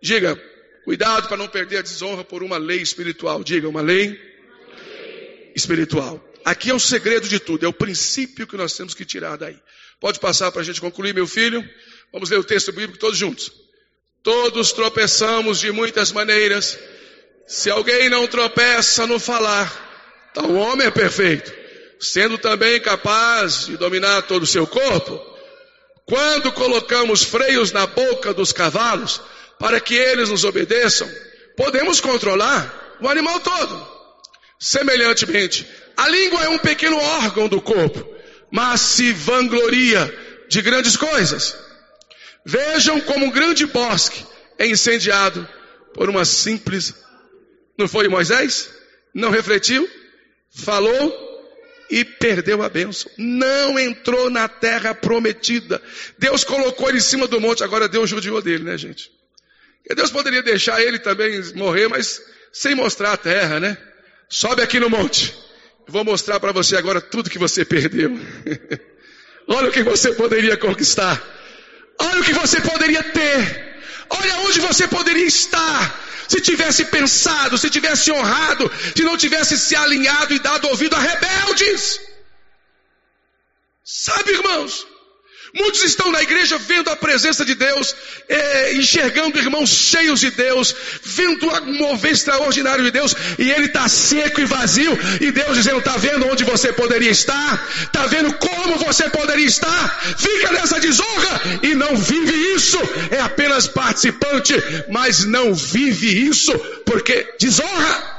Diga, cuidado para não perder a desonra por uma lei espiritual. Diga, uma lei, uma lei espiritual. Aqui é o segredo de tudo, é o princípio que nós temos que tirar daí. Pode passar para a gente concluir, meu filho? Vamos ler o texto bíblico todos juntos. Todos tropeçamos de muitas maneiras. Se alguém não tropeça no falar, tal homem é perfeito, sendo também capaz de dominar todo o seu corpo. Quando colocamos freios na boca dos cavalos para que eles nos obedeçam, podemos controlar o animal todo. Semelhantemente, a língua é um pequeno órgão do corpo, mas se vangloria de grandes coisas. Vejam como um grande bosque é incendiado por uma simples. Não foi Moisés? Não refletiu? Falou e perdeu a bênção. Não entrou na terra prometida. Deus colocou ele em cima do monte, agora Deus judiou dele, né, gente? E Deus poderia deixar ele também morrer, mas sem mostrar a terra, né? Sobe aqui no monte. Vou mostrar para você agora tudo que você perdeu. (laughs) Olha o que você poderia conquistar. Olha o que você poderia ter. Olha onde você poderia estar. Se tivesse pensado, se tivesse honrado, se não tivesse se alinhado e dado ouvido a rebeldes. Sabe, irmãos? Muitos estão na igreja vendo a presença de Deus, é, enxergando irmãos cheios de Deus, vendo um mover extraordinário de Deus, e ele está seco e vazio, e Deus dizendo: está vendo onde você poderia estar? Está vendo como você poderia estar? Fica nessa desonra e não vive isso, é apenas participante, mas não vive isso, porque desonra.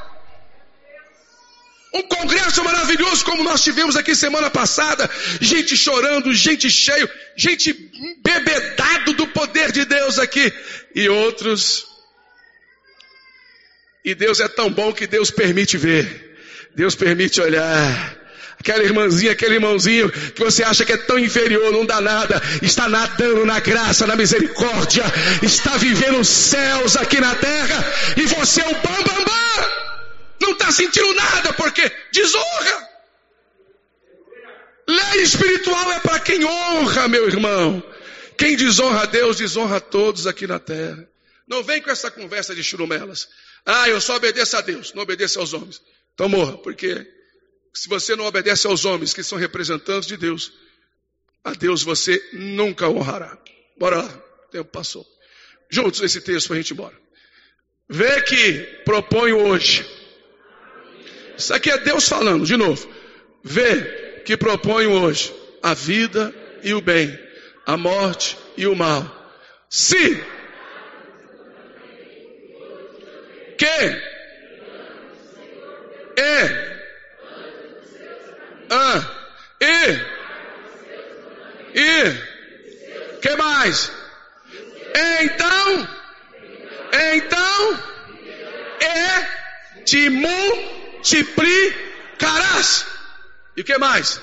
Um congresso maravilhoso como nós tivemos aqui semana passada, gente chorando, gente cheio, gente bebedado do poder de Deus aqui e outros. E Deus é tão bom que Deus permite ver. Deus permite olhar. Aquela irmãzinha, aquele irmãozinho que você acha que é tão inferior, não dá nada, está nadando na graça, na misericórdia, está vivendo os céus aqui na terra, e você é o bam bam bam. Não está sentindo nada, porque desonra. Lei espiritual é para quem honra, meu irmão. Quem desonra a Deus, desonra a todos aqui na terra. Não vem com essa conversa de churumelas. Ah, eu só obedeço a Deus, não obedeço aos homens. Então morra, porque se você não obedece aos homens que são representantes de Deus, a Deus você nunca honrará. Bora lá, o tempo passou. Juntos esse texto para a gente ir embora. Vê que proponho hoje isso aqui é Deus falando, de novo. Vê que proponho hoje a vida e o bem, a morte e o mal. Se que e ah, e e que mais? Então, então, é te multiplicarás. E o que mais?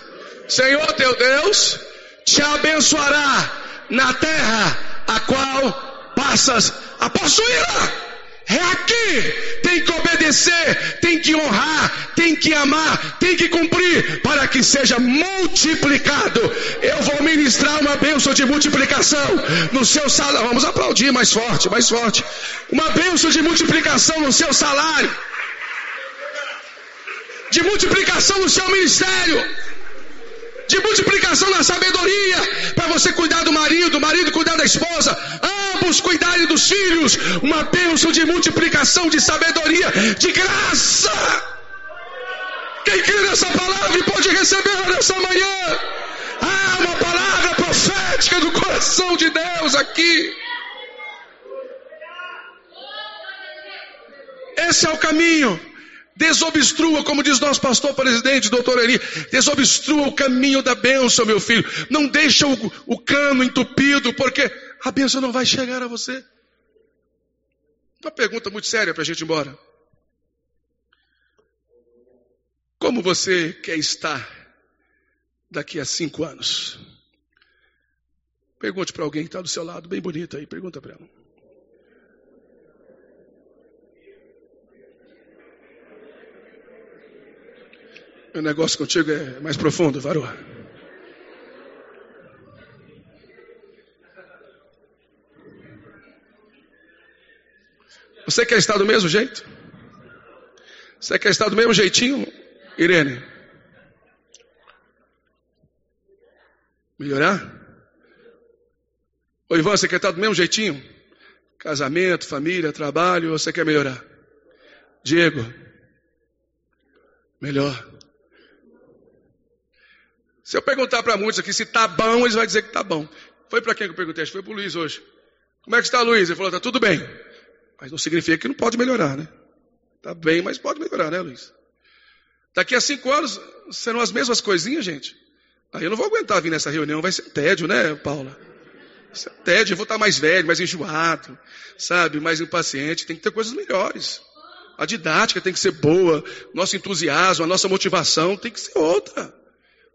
Senhor teu Deus te abençoará na terra a qual passas a possuí-la. É aqui, tem que obedecer, tem que honrar, tem que amar, tem que cumprir, para que seja multiplicado. Eu vou ministrar uma bênção de multiplicação no seu salário. Vamos aplaudir mais forte, mais forte. Uma bênção de multiplicação no seu salário de multiplicação no seu ministério, de multiplicação na sabedoria, para você cuidar do marido, o marido cuidar da esposa, ambos cuidarem dos filhos, uma bênção de multiplicação, de sabedoria, de graça. Quem crê nessa palavra pode receber nessa manhã. Ah, uma palavra profética do coração de Deus aqui. Esse é o caminho. Desobstrua, como diz nosso pastor presidente, doutor Eli, desobstrua o caminho da bênção, meu filho. Não deixa o, o cano entupido, porque a bênção não vai chegar a você. Uma pergunta muito séria para a gente ir embora. Como você quer estar daqui a cinco anos? Pergunte para alguém que está do seu lado, bem bonito aí, pergunta para ela. Meu negócio contigo é mais profundo, varou. Você quer estar do mesmo jeito? Você quer estar do mesmo jeitinho, Irene? Melhorar? Ô Ivan, você quer estar do mesmo jeitinho? Casamento, família, trabalho, você quer melhorar? Diego? Melhor. Se eu perguntar para muitos aqui se tá bom, eles vão dizer que tá bom. Foi para quem que eu perguntei? Foi para o Luiz hoje. Como é que está, Luiz? Ele falou, tá tudo bem. Mas não significa que não pode melhorar, né? Tá bem, mas pode melhorar, né, Luiz? Daqui a cinco anos serão as mesmas coisinhas, gente. Aí eu não vou aguentar vir nessa reunião, vai ser tédio, né, Paula? Até eu vou estar mais velho, mais enjoado, sabe? Mais impaciente. Tem que ter coisas melhores. A didática tem que ser boa. Nosso entusiasmo, a nossa motivação tem que ser outra.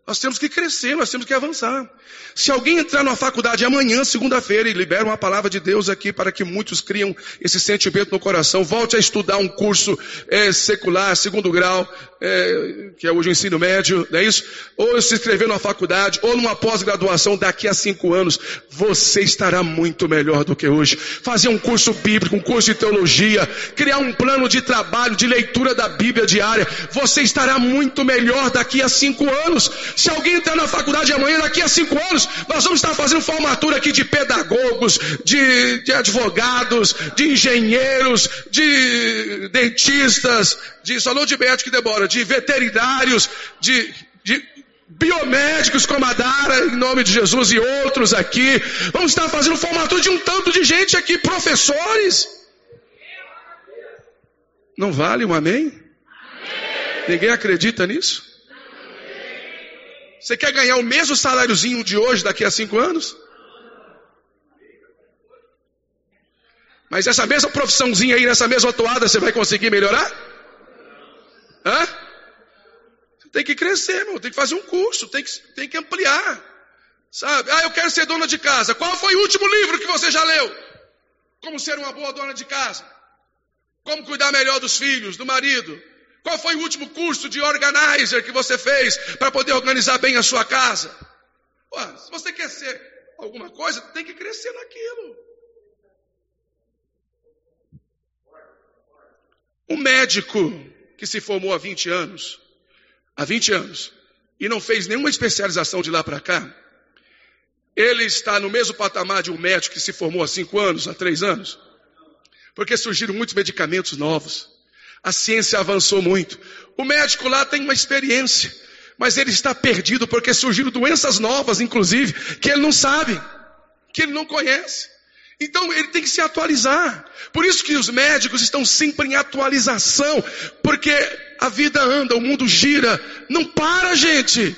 Nós temos que crescer, nós temos que avançar. Se alguém entrar numa faculdade amanhã, segunda-feira, e libera uma palavra de Deus aqui para que muitos criam esse sentimento no coração, volte a estudar um curso é, secular, segundo grau, é, que é hoje o ensino médio, não é isso? Ou se inscrever numa faculdade, ou numa pós-graduação daqui a cinco anos, você estará muito melhor do que hoje. Fazer um curso bíblico, um curso de teologia, criar um plano de trabalho, de leitura da Bíblia diária, você estará muito melhor daqui a cinco anos. Se alguém entrar na faculdade amanhã, daqui a cinco anos, nós vamos estar fazendo formatura aqui de pedagogos, de, de advogados, de engenheiros, de dentistas, de saúde médico e demora, de veterinários, de, de biomédicos como a Dara, em nome de Jesus, e outros aqui. Vamos estar fazendo formatura de um tanto de gente aqui, professores. Não vale um amém? amém. Ninguém acredita nisso? Você quer ganhar o mesmo saláriozinho de hoje daqui a cinco anos? Mas essa mesma profissãozinha aí, nessa mesma toada, você vai conseguir melhorar? Hã? Você tem que crescer, meu. Tem que fazer um curso, tem que, tem que ampliar. Sabe? Ah, eu quero ser dona de casa. Qual foi o último livro que você já leu? Como ser uma boa dona de casa? Como cuidar melhor dos filhos, do marido? Qual foi o último curso de organizer que você fez para poder organizar bem a sua casa? Se você quer ser alguma coisa, tem que crescer naquilo. Um médico que se formou há 20 anos, há 20 anos, e não fez nenhuma especialização de lá para cá, ele está no mesmo patamar de um médico que se formou há 5 anos, há 3 anos, porque surgiram muitos medicamentos novos. A ciência avançou muito. O médico lá tem uma experiência, mas ele está perdido porque surgiram doenças novas, inclusive, que ele não sabe, que ele não conhece. Então ele tem que se atualizar. Por isso que os médicos estão sempre em atualização, porque a vida anda, o mundo gira, não para, gente.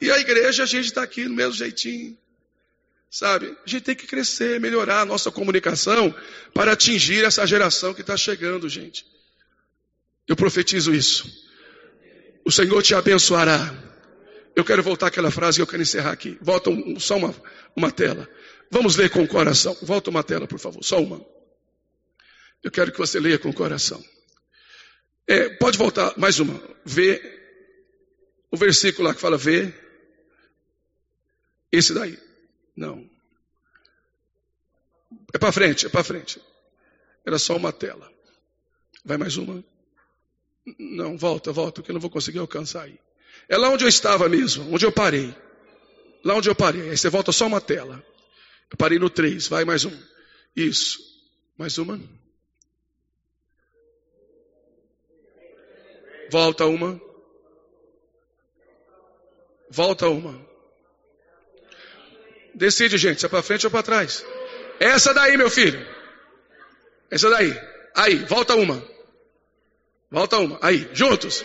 E a igreja, a gente está aqui no mesmo jeitinho. Sabe? A gente tem que crescer, melhorar a nossa comunicação para atingir essa geração que está chegando, gente. Eu profetizo isso. O Senhor te abençoará. Eu quero voltar àquela frase e eu quero encerrar aqui. Volta um, só uma, uma tela. Vamos ler com o coração. Volta uma tela, por favor. Só uma. Eu quero que você leia com o coração. É, pode voltar mais uma. Vê o versículo lá que fala vê. Esse daí. Não. É para frente, é para frente. Era só uma tela. Vai mais uma. Não, volta, volta, que eu não vou conseguir alcançar aí. É lá onde eu estava mesmo, onde eu parei. Lá onde eu parei. Aí você volta só uma tela. Eu parei no 3, vai mais um. Isso. Mais uma. Volta uma. Volta uma. Decide, gente, se é para frente ou para trás. Essa daí, meu filho. Essa daí. Aí, volta uma. Volta uma. Aí, juntos.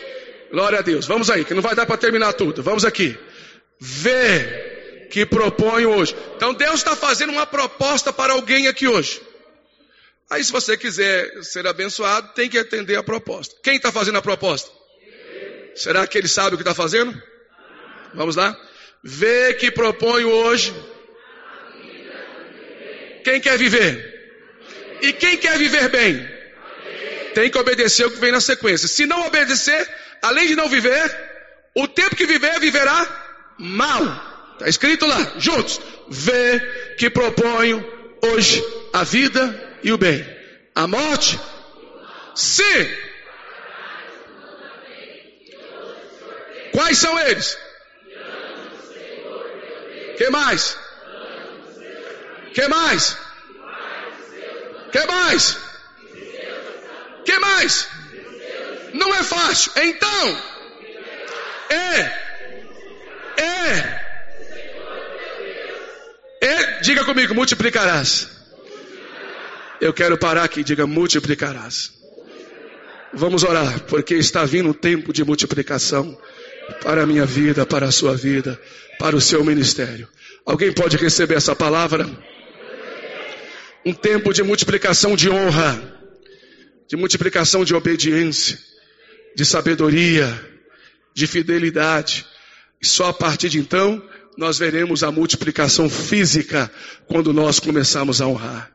Glória a Deus. Vamos aí, que não vai dar para terminar tudo. Vamos aqui. Vê que proponho hoje. Então Deus está fazendo uma proposta para alguém aqui hoje. Aí, se você quiser ser abençoado, tem que atender a proposta. Quem está fazendo a proposta? Será que ele sabe o que está fazendo? Vamos lá? Vê que proponho hoje. Quem quer viver? E quem quer viver bem? Tem que obedecer o que vem na sequência. Se não obedecer, além de não viver, o tempo que viver, viverá mal. Está escrito lá, juntos. Vê que proponho hoje a vida e o bem. A morte, se. Quais são eles? Que mais? Que mais? Que mais? Que mais? Não é fácil. Então, é, é, é, diga comigo, multiplicarás. Eu quero parar aqui, diga multiplicarás. Vamos orar, porque está vindo um tempo de multiplicação para a minha vida, para a sua vida, para o seu ministério. Alguém pode receber essa palavra? Um tempo de multiplicação de honra, de multiplicação de obediência, de sabedoria, de fidelidade. E só a partir de então nós veremos a multiplicação física quando nós começarmos a honrar.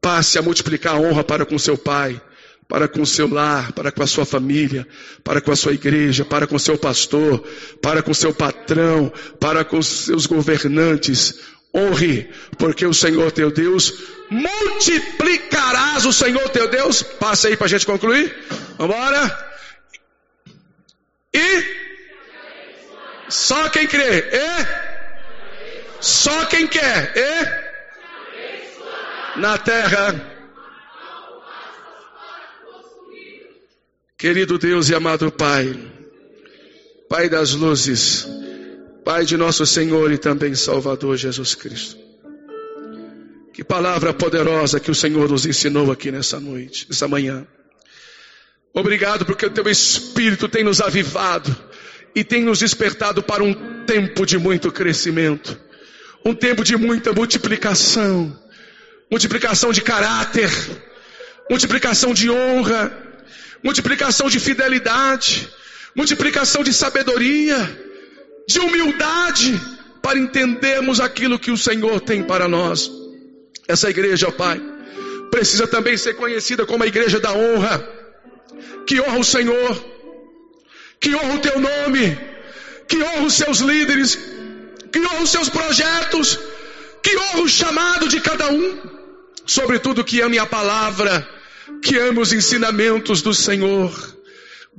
Passe a multiplicar a honra para com seu pai, para com seu lar, para com a sua família, para com a sua igreja, para com seu pastor, para com seu patrão, para com seus governantes. Honre, porque o Senhor teu Deus multiplicarás o Senhor teu Deus. Passa aí para a gente concluir. Vamos embora. E só quem crê. E só quem quer. E na terra. Querido Deus e amado Pai, Pai das luzes, Pai de nosso Senhor e também Salvador Jesus Cristo. Que palavra poderosa que o Senhor nos ensinou aqui nessa noite, nessa manhã. Obrigado porque o teu Espírito tem nos avivado e tem nos despertado para um tempo de muito crescimento, um tempo de muita multiplicação, multiplicação de caráter, multiplicação de honra, multiplicação de fidelidade, multiplicação de sabedoria, de humildade, para entendermos aquilo que o Senhor tem para nós. Essa igreja, Pai, precisa também ser conhecida como a igreja da honra, que honra o Senhor, que honra o teu nome, que honra os seus líderes, que honra os seus projetos, que honra o chamado de cada um, sobretudo que ame a palavra que ama os ensinamentos do Senhor.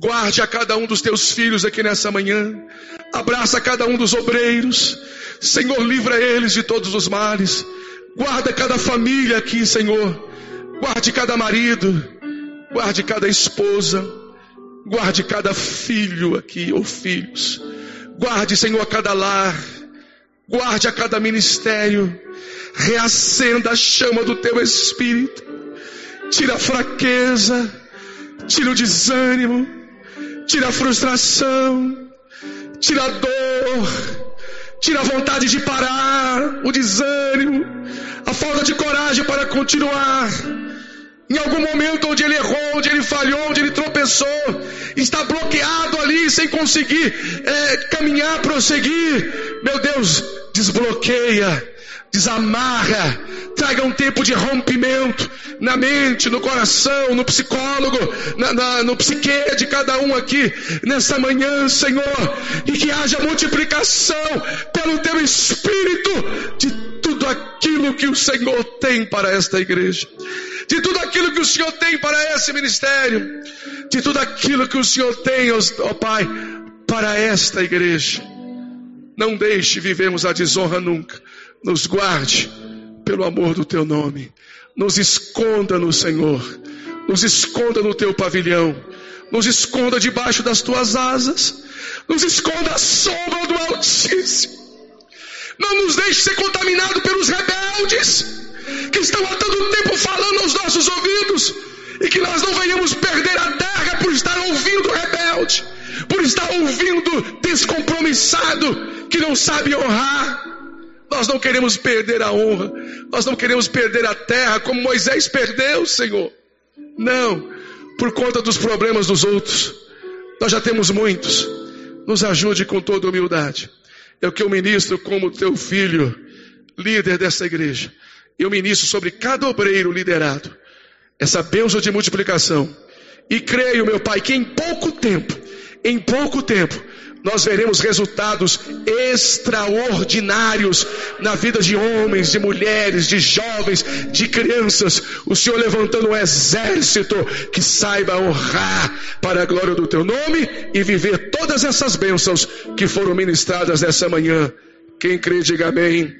Guarde a cada um dos teus filhos aqui nessa manhã. Abraça cada um dos obreiros. Senhor, livra eles de todos os males. Guarda cada família aqui, Senhor. Guarde cada marido. Guarde cada esposa. Guarde cada filho aqui ou filhos. Guarde, Senhor, cada lar. Guarde a cada ministério. Reacenda a chama do teu espírito tira a fraqueza, tira o desânimo, tira a frustração, tira a dor, tira a vontade de parar, o desânimo, a falta de coragem para continuar. Em algum momento onde ele errou, onde ele falhou, onde ele tropeçou, está bloqueado ali sem conseguir é, caminhar, prosseguir. Meu Deus, desbloqueia desamarra, traga um tempo de rompimento na mente, no coração, no psicólogo, na, na, no psique de cada um aqui nessa manhã, Senhor, e que haja multiplicação pelo teu Espírito de tudo aquilo que o Senhor tem para esta igreja, de tudo aquilo que o Senhor tem para esse ministério, de tudo aquilo que o Senhor tem, ó oh Pai, para esta igreja. Não deixe vivemos a desonra nunca. Nos guarde pelo amor do teu nome. Nos esconda no Senhor. Nos esconda no teu pavilhão. Nos esconda debaixo das tuas asas. Nos esconda à sombra do Altíssimo. Não nos deixe ser contaminado pelos rebeldes que estão há tanto tempo falando aos nossos ouvidos e que nós não venhamos perder a terra por estar ouvindo rebelde, por estar ouvindo descompromissado que não sabe honrar. Nós não queremos perder a honra, nós não queremos perder a terra como Moisés perdeu, Senhor. Não, por conta dos problemas dos outros. Nós já temos muitos. Nos ajude com toda humildade. É o que eu ministro como teu filho, líder dessa igreja. Eu ministro sobre cada obreiro liderado essa bênção de multiplicação. E creio, meu Pai, que em pouco tempo, em pouco tempo, nós veremos resultados extraordinários na vida de homens, de mulheres, de jovens, de crianças. O Senhor levantando um exército que saiba honrar para a glória do teu nome e viver todas essas bênçãos que foram ministradas nessa manhã. Quem crê, diga amém.